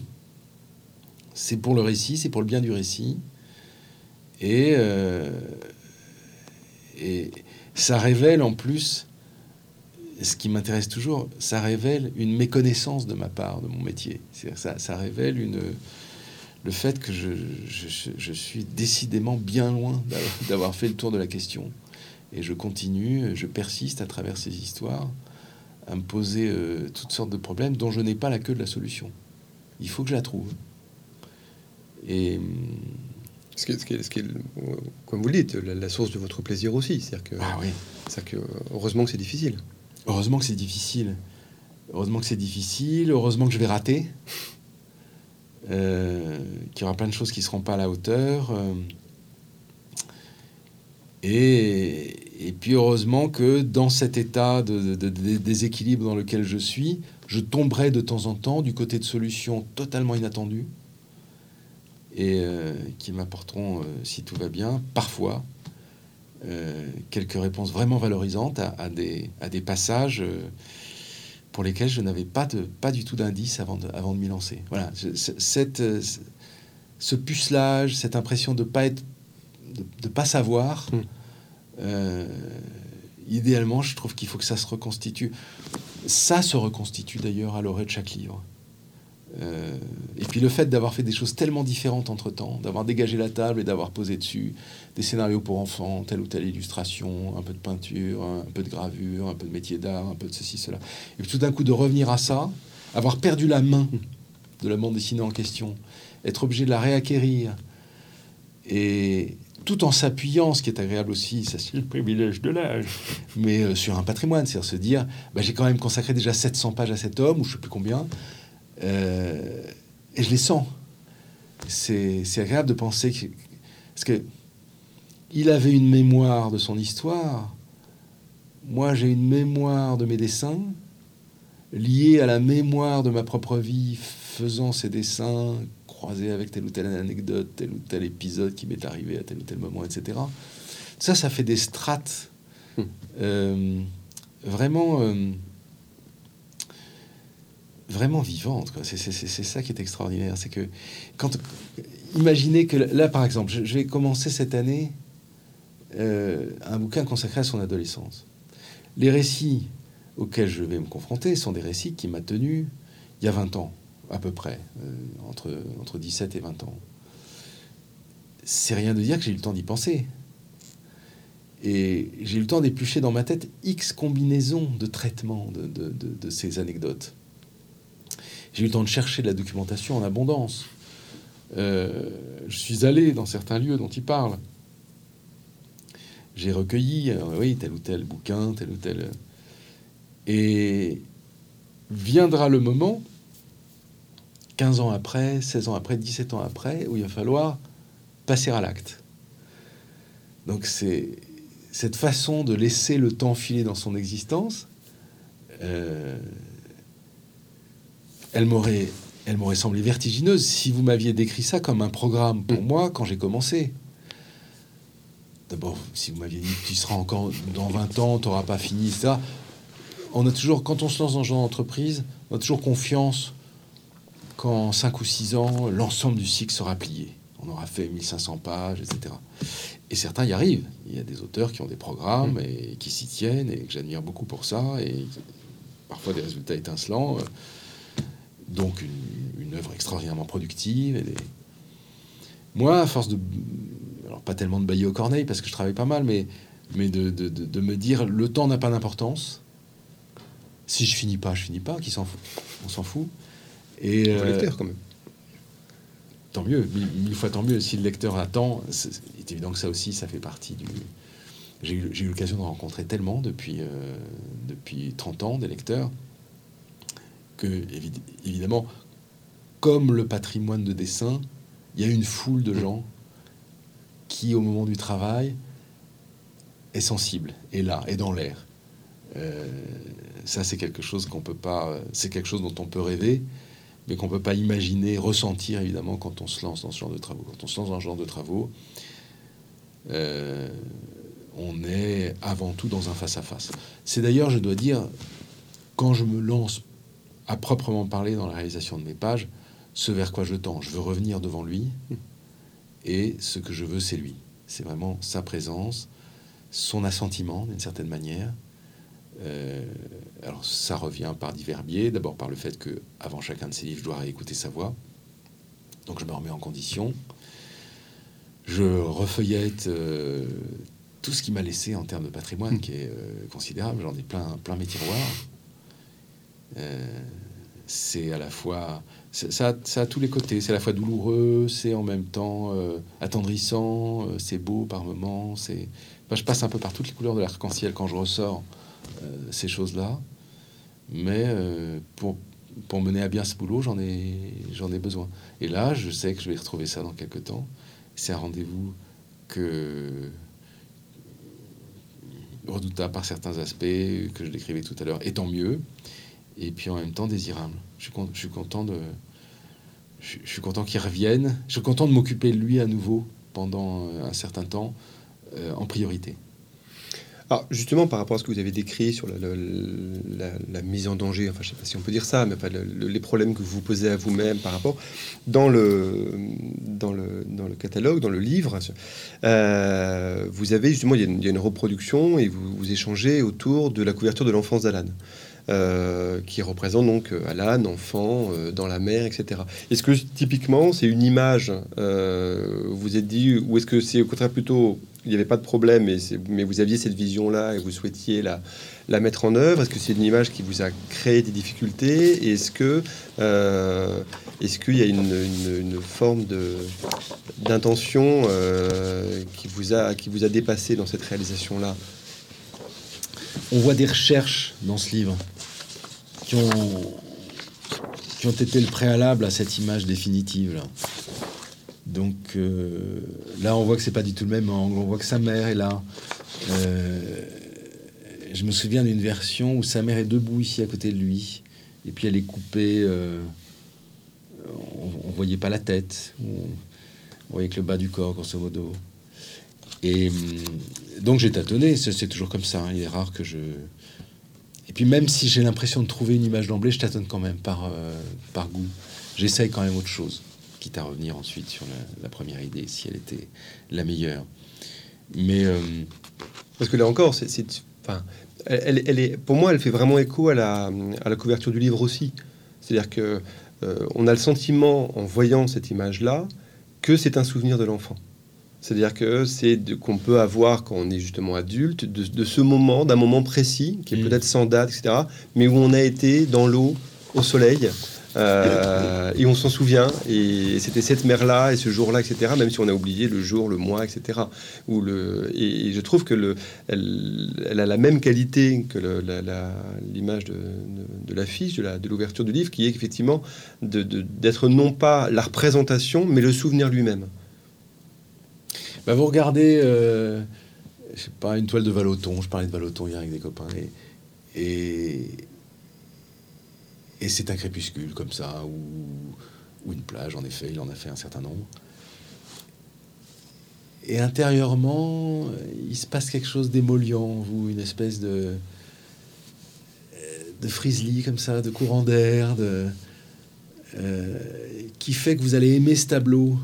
c'est pour le récit, c'est pour le bien du récit, et et ça révèle en plus, ce qui m'intéresse toujours, ça révèle une méconnaissance de ma part de mon métier. Ça, ça révèle une, le fait que je, je, suis décidément bien loin d'avoir fait le tour de la question. Et je continue, je persiste à travers ces histoires à me poser euh, toutes sortes de problèmes dont je n'ai pas la queue de la solution. Il faut que je la trouve. Et ce qui, ce qui, comme vous le dites, la, source de votre plaisir aussi. C'est-à-dire que, ah oui. que, heureusement que c'est difficile. Heureusement que c'est difficile. Heureusement que c'est difficile. Heureusement que je vais rater. Euh, qu'il y aura plein de choses qui ne seront pas à la hauteur. Euh, et, et, puis heureusement que dans cet état de, déséquilibre dans lequel je suis, je tomberai de temps en temps du côté de solutions totalement inattendues et euh, qui m'apporteront, si tout va bien, parfois quelques réponses vraiment valorisantes à, des, à des, passages pour lesquels je n'avais pas, de, pas du tout d'indice avant de, avant de m'y lancer. Voilà, cette, ce pucelage, cette impression de pas être, de, pas savoir. Hmm. idéalement, je trouve qu'il faut que ça se reconstitue. Ça se reconstitue d'ailleurs à l'orée de chaque livre. Euh, et puis le fait d'avoir fait des choses tellement différentes entre temps, d'avoir dégagé la table et d'avoir posé dessus des scénarios pour enfants, telle ou telle illustration, un peu de peinture, un peu de gravure, un peu de métier d'art, un peu de ceci, cela. Et puis tout d'un coup de revenir à ça, avoir perdu la main de la bande dessinée en question, être obligé de la réacquérir, et tout en s'appuyant, ce qui est agréable aussi, ça c'est le privilège de l'âge, mais euh, sur un patrimoine, c'est-à-dire se dire, bah, j'ai quand même consacré déjà 700 pages à cet homme, ou je sais plus combien, euh, et je les sens. C'est agréable de penser que. Parce que il avait une mémoire de son histoire. Moi, j'ai une mémoire de mes dessins liée à la mémoire de ma propre vie, faisant ces dessins, croisés avec telle ou telle anecdote, tel ou tel épisode qui m'est arrivé à tel ou tel moment, etc. Ça, ça fait des strates hmm. euh, vraiment. Euh, vraiment vivante. C'est ça qui est extraordinaire. C'est que quand imaginez que là, par exemple, je, vais commencer cette année euh, un bouquin consacré à son adolescence. Les récits auxquels je vais me confronter sont des récits qui m'a tenu il y a 20 ans, à peu près, euh, entre, entre 17 et 20 ans. C'est rien de dire que j'ai eu le temps d'y penser. Et j'ai eu le temps d'éplucher dans ma tête X combinaisons de traitements de, de, de ces anecdotes. J'ai eu le temps de chercher de la documentation en abondance. Euh, je suis allé dans certains lieux dont il parle. J'ai recueilli, euh, oui, tel ou tel bouquin, tel ou tel. Et viendra le moment 15 ans après, 16 ans après, 17 ans après, où il va falloir passer à l'acte. Donc c'est cette façon de laisser le temps filer dans son existence, euh, elle m'aurait elle m'aurait semblé vertigineuse si vous m'aviez décrit ça comme un programme pour mm. moi quand j'ai commencé. D'abord, si vous m'aviez dit que tu seras encore dans 20 ans, tu n'auras pas fini ça. On a toujours, quand on se lance dans ce genre d'entreprise, on a toujours confiance qu'en 5 ou 6 ans, l'ensemble du cycle sera plié. On aura fait 1500 pages, etc. Et certains y arrivent. Il y a des auteurs qui ont des programmes mm. et qui s'y tiennent et que j'admire beaucoup pour ça. Et parfois des résultats étincelants. Donc une, œuvre extraordinairement productive. Et Moi, à force de... Alors pas tellement de bailler au corneille parce que je travaille pas mal, mais, mais de, de, me dire le temps n'a pas d'importance. Si je finis pas, je finis pas, qui s'en fout? On s'en fout. Et euh, lecteur quand même. Tant mieux, mille, fois tant mieux. Si le lecteur attend, c'est évident que ça aussi, ça fait partie du. J'ai eu, l'occasion de rencontrer tellement depuis, euh, depuis 30 ans des lecteurs que, évidemment, comme le patrimoine de dessin, il y a une foule de gens qui, au moment du travail, est sensible, est là, est dans l'air. Euh, ça, c'est quelque chose qu'on peut pas, c'est quelque chose dont on peut rêver, mais qu'on peut pas imaginer, ressentir évidemment quand on se lance dans ce genre de travaux. Quand on se lance dans ce genre de travaux, euh, on est avant tout dans un face-à-face. C'est d'ailleurs, je dois dire, quand je me lance à proprement parler dans la réalisation de mes pages, ce vers quoi je tends. Je veux revenir devant lui, et ce que je veux, c'est lui. C'est vraiment sa présence, son assentiment d'une certaine manière. Euh, alors ça revient par divers biais. D'abord par le fait que avant chacun de ces livres, je dois réécouter sa voix. Donc je me remets en condition. Je refeuillette euh, tout ce qui m'a laissé en termes de patrimoine, qui est euh, considérable. J'en ai plein, plein mes tiroirs. Euh, c'est à la fois ça, a tous les côtés. C'est à la fois douloureux, c'est en même temps euh, attendrissant, euh, c'est beau par moments. C'est, je passe un peu par toutes les couleurs de l'arc-en-ciel quand je ressors ces choses-là. Mais pour, pour mener à bien ce boulot, j'en ai, j'en ai besoin. Et là, je sais que je vais retrouver ça dans quelques temps. C'est un rendez-vous que redoutable par certains aspects que je décrivais tout à l'heure, et tant mieux et puis en même temps désirable. Je suis, content de, je, suis content qu'il revienne. Je suis content de m'occuper de lui à nouveau pendant euh, un certain temps euh, en priorité. Alors justement, par rapport à ce que vous avez décrit sur la, mise en danger, enfin je ne sais pas si on peut dire ça, mais les problèmes que vous posez à vous-même par rapport dans le, catalogue, dans le livre, euh, vous avez justement, il y, a une, reproduction et vous échangez autour de la couverture de l'enfance d'Alan. Euh, qui représente donc euh, Alan, enfant, euh, dans la mer, etc. Est-ce que typiquement c'est une image, vous êtes dit, ou est-ce que c'est au contraire plutôt, il n'y avait pas de problème, mais, vous aviez cette vision-là et vous souhaitiez la, mettre en œuvre? Est-ce que c'est une image qui vous a créé des difficultés? Est-ce que est-ce qu'il y a une, forme d'intention qui qui vous a dépassé dans cette réalisation-là? On voit des recherches dans ce livre qui ont, qui ont été le préalable à cette image définitive. Là. Donc euh, là, on voit que c'est pas du tout le même angle. On voit que sa mère est là. Euh, je me souviens d'une version où sa mère est debout ici à côté de lui, et puis elle est coupée. Euh, on, voyait pas la tête. On, voyait que le bas du corps, grosso modo. Et hum, donc j'ai tâtonné. C'est toujours comme ça. Hein. Il est rare que je puis même si j'ai l'impression de trouver une image d'emblée, je tâtonne quand même par, euh, par goût. J'essaye quand même autre chose, quitte à revenir ensuite sur la, première idée, si elle était la meilleure. Mais... Euh, Parce que là encore, c'est... Enfin, elle, est, pour moi, elle fait vraiment écho à la, à la couverture du livre aussi. C'est-à-dire que euh, on a le sentiment, en voyant cette image-là, que c'est un souvenir de l'enfant. C'est-à-dire que c'est qu'on peut avoir quand on est justement adulte, de, ce moment, d'un moment précis, qui est mm. peut-être sans date, etc., mais où on a été dans l'eau, au soleil, Euh, et on s'en souvient. Et c'était cette mer-là et ce jour-là, etc. Même si on a oublié le jour, le mois, etc. Ou le, et, je trouve que le, elle, a la même qualité que l'image de, de, l'affiche, de l'ouverture du livre, qui est effectivement d'être non pas la représentation, mais le souvenir lui-même. Bah vous regardez, euh, je sais pas, une toile de Valoton. Je parlais de Valoton hier avec des copains. Et, et, c'est un crépuscule comme ça, ou, ou, une plage, en effet, il en a fait un certain nombre. Et intérieurement, il se passe quelque chose d'émollient, vous, une espèce de, de frisely comme ça, de courant d'air, de, euh, qui fait que vous allez aimer ce tableau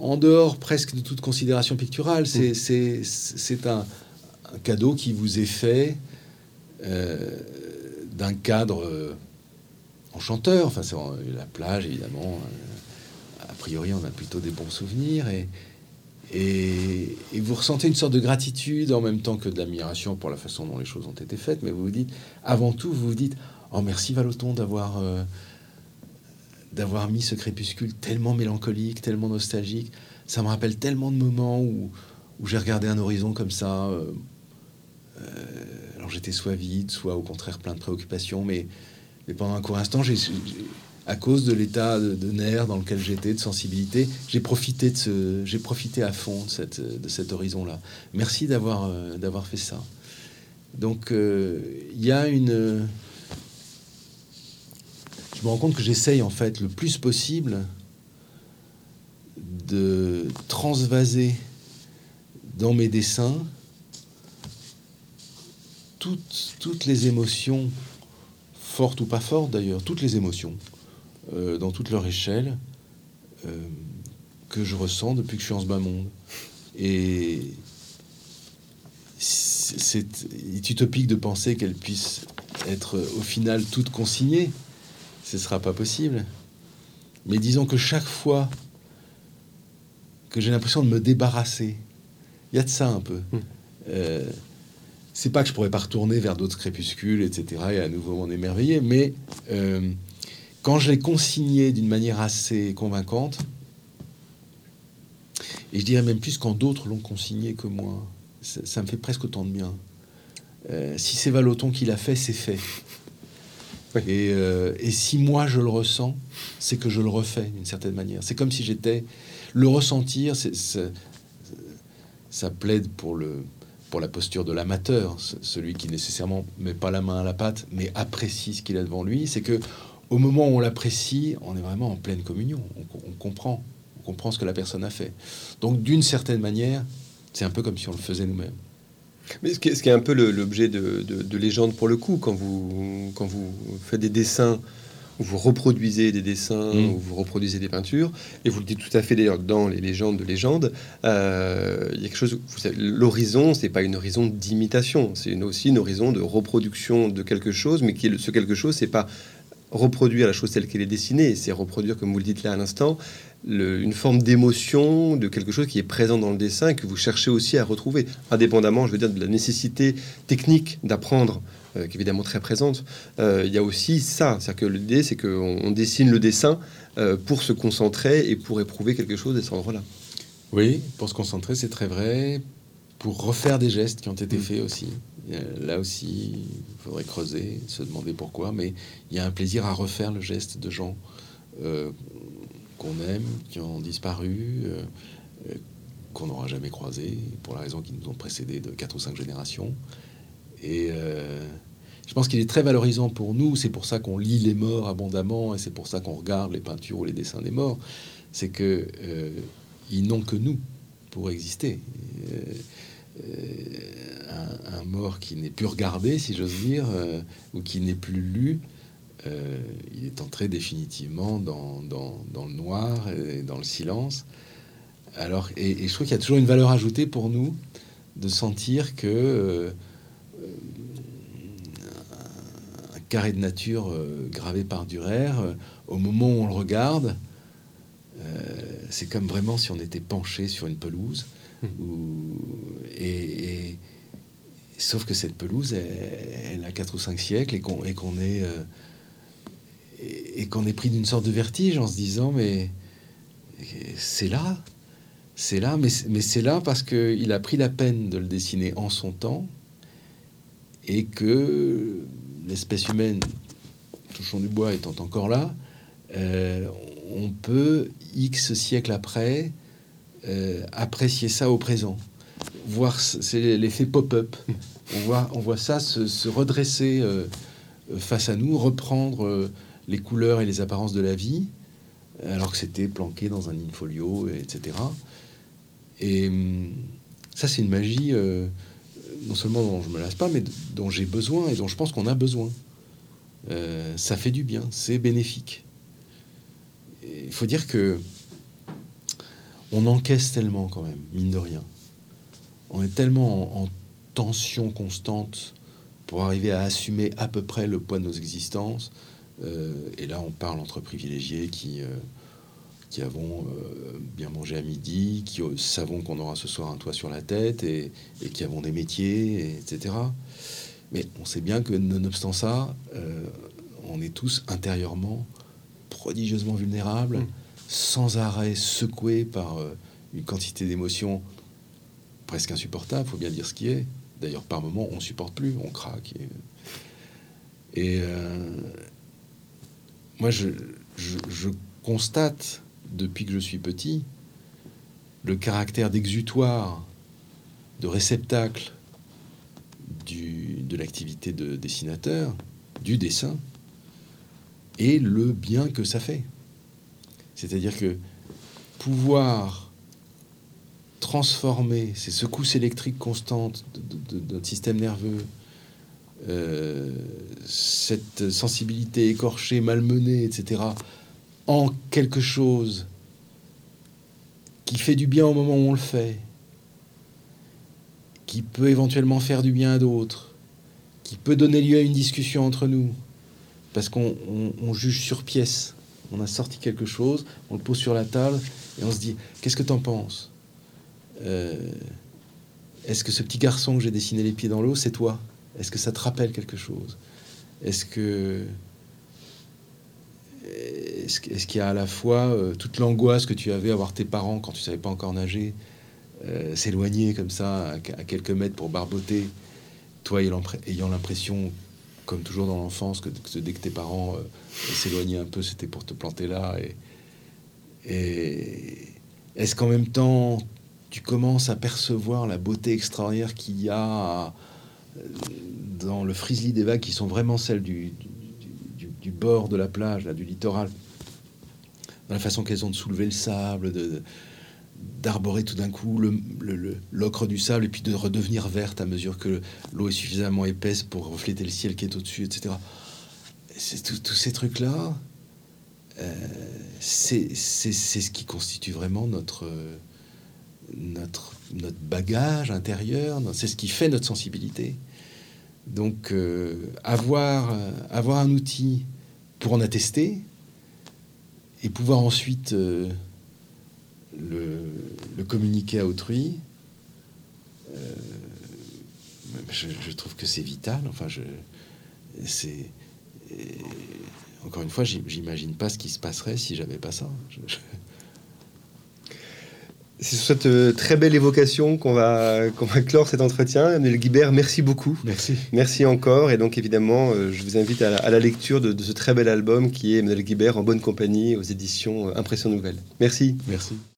en dehors presque de toute considération picturale. C'est mm. un, un, cadeau qui vous est fait euh, d'un cadre euh, enchanteur. Enfin, c'est la plage, évidemment. a priori, on a plutôt des bons souvenirs. Et, et, vous ressentez une sorte de gratitude en même temps que de l'admiration pour la façon dont les choses ont été faites. Mais vous vous dites, avant tout, vous vous dites, oh merci Valoton d'avoir d'avoir mis ce crépuscule tellement mélancolique, tellement nostalgique. Ça me rappelle tellement de moments où, où j'ai regardé un horizon comme ça. Euh, euh, alors j'étais soit vide, soit au contraire plein de préoccupations, mais, mais pendant un court instant, j'ai, à cause de l'état de, nerfs dans lequel j'étais, de sensibilité, j'ai profité de ce, j'ai profité à fond de, cette, de cet horizon-là. Merci d'avoir, euh, d'avoir fait ça. Donc il y a une je me rends compte que j'essaye en fait le plus possible de transvaser dans mes dessins toutes, les émotions, fortes ou pas fortes d'ailleurs, toutes les émotions, euh, dans toute leur échelle, euh, que je ressens depuis que je suis en ce bas monde. Et c'est utopique de penser qu'elles puissent être au final toutes consignées ce ne sera pas possible. Mais disons que chaque fois que j'ai l'impression de me débarrasser, il y a de ça un peu. Euh, c'est pas que je pourrais pas retourner vers d'autres crépuscules, etc., et à nouveau m'en émerveiller, mais euh, quand je l'ai consigné d'une manière assez convaincante, et je dirais même plus quand d'autres l'ont consigné que moi, ça, me fait presque autant de bien. Euh, si c'est Valoton qui l'a fait, c'est fait. Euh, et, si moi je le ressens, c'est que je le refais d'une certaine manière. C'est comme si j'étais. Le ressentir, ça plaide pour, le, pour la posture de l'amateur, celui qui nécessairement met pas la main à la pâte, mais apprécie ce qu'il a devant lui. C'est que au moment où on l'apprécie, on est vraiment en pleine communion. On, comprend, on comprend ce que la personne a fait. Donc d'une certaine manière, c'est un peu comme si on le faisait nous-mêmes. Mais ce qui, est, ce qui est un peu l'objet de, de, légende pour le coup, quand vous, quand vous faites des dessins, où vous reproduisez des dessins, mm. où vous reproduisez des peintures, et vous le dites tout à fait d'ailleurs dans les légendes de légende, euh, il y a quelque chose. L'horizon, c'est pas une horizon d'imitation, c'est aussi une horizon de reproduction de quelque chose, mais qui est, ce quelque chose, c'est pas reproduire la chose telle qu'elle est dessinée, c'est reproduire, comme vous le dites là à l'instant, une forme d'émotion, de quelque chose qui est présent dans le dessin et que vous cherchez aussi à retrouver, indépendamment, je veux dire, de la nécessité technique d'apprendre, euh, qui est évidemment très présente. Euh, il y a aussi ça, c'est-à-dire que l'idée, c'est qu'on dessine le dessin euh, pour se concentrer et pour éprouver quelque chose à cet endroit-là. Oui, pour se concentrer, c'est très vrai. Pour refaire des gestes qui ont été mm. faits aussi. Là aussi, il faudrait creuser, se demander pourquoi, mais il y a un plaisir à refaire le geste de gens qu'on aime, qui ont disparu, euh, euh, qu'on n'aura jamais croisé pour la raison qu'ils nous ont précédé de quatre ou cinq générations. Et euh, je pense qu'il est très valorisant pour nous. C'est pour ça qu'on lit les morts abondamment et c'est pour ça qu'on regarde les peintures ou les dessins des morts. C'est que n'ont que nous pour exister. un, mort qui n'est plus regardé, si j'ose dire, ou qui n'est plus lu, euh, il est entré définitivement dans, dans, le noir et dans le silence. Alors, et, je trouve qu'il y a toujours une valeur ajoutée pour nous de sentir que euh, un carré de nature euh, gravé par Durer, au moment où on le regarde, c'est comme vraiment si on était penché sur une pelouse. Mmh. et, sauf que cette pelouse, elle, a 4 ou 5 siècles et qu'on est et, qu'on est pris d'une sorte de vertige en se disant mais c'est là, c'est là, mais, mais c'est là parce qu'il a pris la peine de le dessiner en son temps et que l'espèce humaine, touchons du bois, étant encore là, euh, on peut, X siècles après, euh, apprécier ça au présent. Voir, c'est l'effet pop-up. On voit, on voit ça se, redresser euh, face à nous, reprendre les couleurs et les apparences de la vie, alors que c'était planqué dans un infolio, etc. Et hum, ça, c'est une magie, non seulement dont je me lasse pas, mais dont j'ai besoin et dont je pense qu'on a besoin. ça fait du bien, c'est bénéfique il faut dire que on encaisse tellement quand même, mine de rien. On est tellement en, tension constante pour arriver à assumer à peu près le poids de nos existences. Euh, et là, on parle entre privilégiés qui, euh, qui avons euh, bien mangé à midi, qui savons qu'on aura ce soir un toit sur la tête et, qui avons des métiers, etc. Mais on sait bien que, nonobstant ça, on est tous intérieurement prodigieusement vulnérable, mm. sans arrêt secoué par euh, une quantité d'émotions presque insupportable, faut bien dire ce qui est. D'ailleurs, par moments, on supporte plus, on craque. Et, euh, moi, je, constate, depuis que je suis petit, le caractère d'exutoire, de réceptacle de l'activité de dessinateur, du dessin, et le bien que ça fait. C'est-à-dire que pouvoir transformer ces secousses électriques constantes de, notre système nerveux, euh, cette sensibilité écorchée, malmenée, etc., en quelque chose qui fait du bien au moment où on le fait, qui peut éventuellement faire du bien à d'autres, qui peut donner lieu à une discussion entre nous, parce qu'on juge sur pièce. On a sorti quelque chose, on le pose sur la table et on se dit qu'est-ce que tu en penses? Euh, Est-ce que ce petit garçon que j'ai dessiné les pieds dans l'eau, c'est toi? Est-ce que ça te rappelle quelque chose? Est-ce que est-ce qu'il y a à la fois euh, toute l'angoisse que tu avais à voir tes parents quand tu savais pas encore nager euh, s'éloigner comme ça à, quelques mètres pour barboter, toi ayant l'impression comme toujours dans l'enfance, que, dès que tes parents euh, s'éloignaient un peu, c'était pour te planter là. Et, est-ce qu'en même temps, tu commences à percevoir la beauté extraordinaire qu'il y a dans le frisli des vagues qui sont vraiment celles du, bord de la plage, là, du littoral, dans la façon qu'elles ont de soulever le sable, de, d'arborer tout d'un coup l'ocre du sable et puis de redevenir verte à mesure que l'eau est suffisamment épaisse pour refléter le ciel qui est au-dessus, etc. C'est tous ces trucs-là, euh, c'est ce qui constitue vraiment notre, notre, notre bagage intérieur, c'est ce qui fait notre sensibilité. Donc euh, avoir, avoir un outil pour en attester et pouvoir ensuite... Euh, le, communiquer à autrui, euh, je, trouve que c'est vital. Enfin, je, c'est encore une fois, j'imagine pas ce qui se passerait si j'avais pas ça. C'est sur cette euh, très belle évocation qu'on va, qu'on va clore cet entretien. Emmanuel Guibert, merci beaucoup. Merci. Merci encore. Et donc, évidemment, euh, je vous invite à la, lecture de, de, ce très bel album qui est Emmanuel Guibert en bonne compagnie aux éditions Impression Nouvelle. Merci. Merci.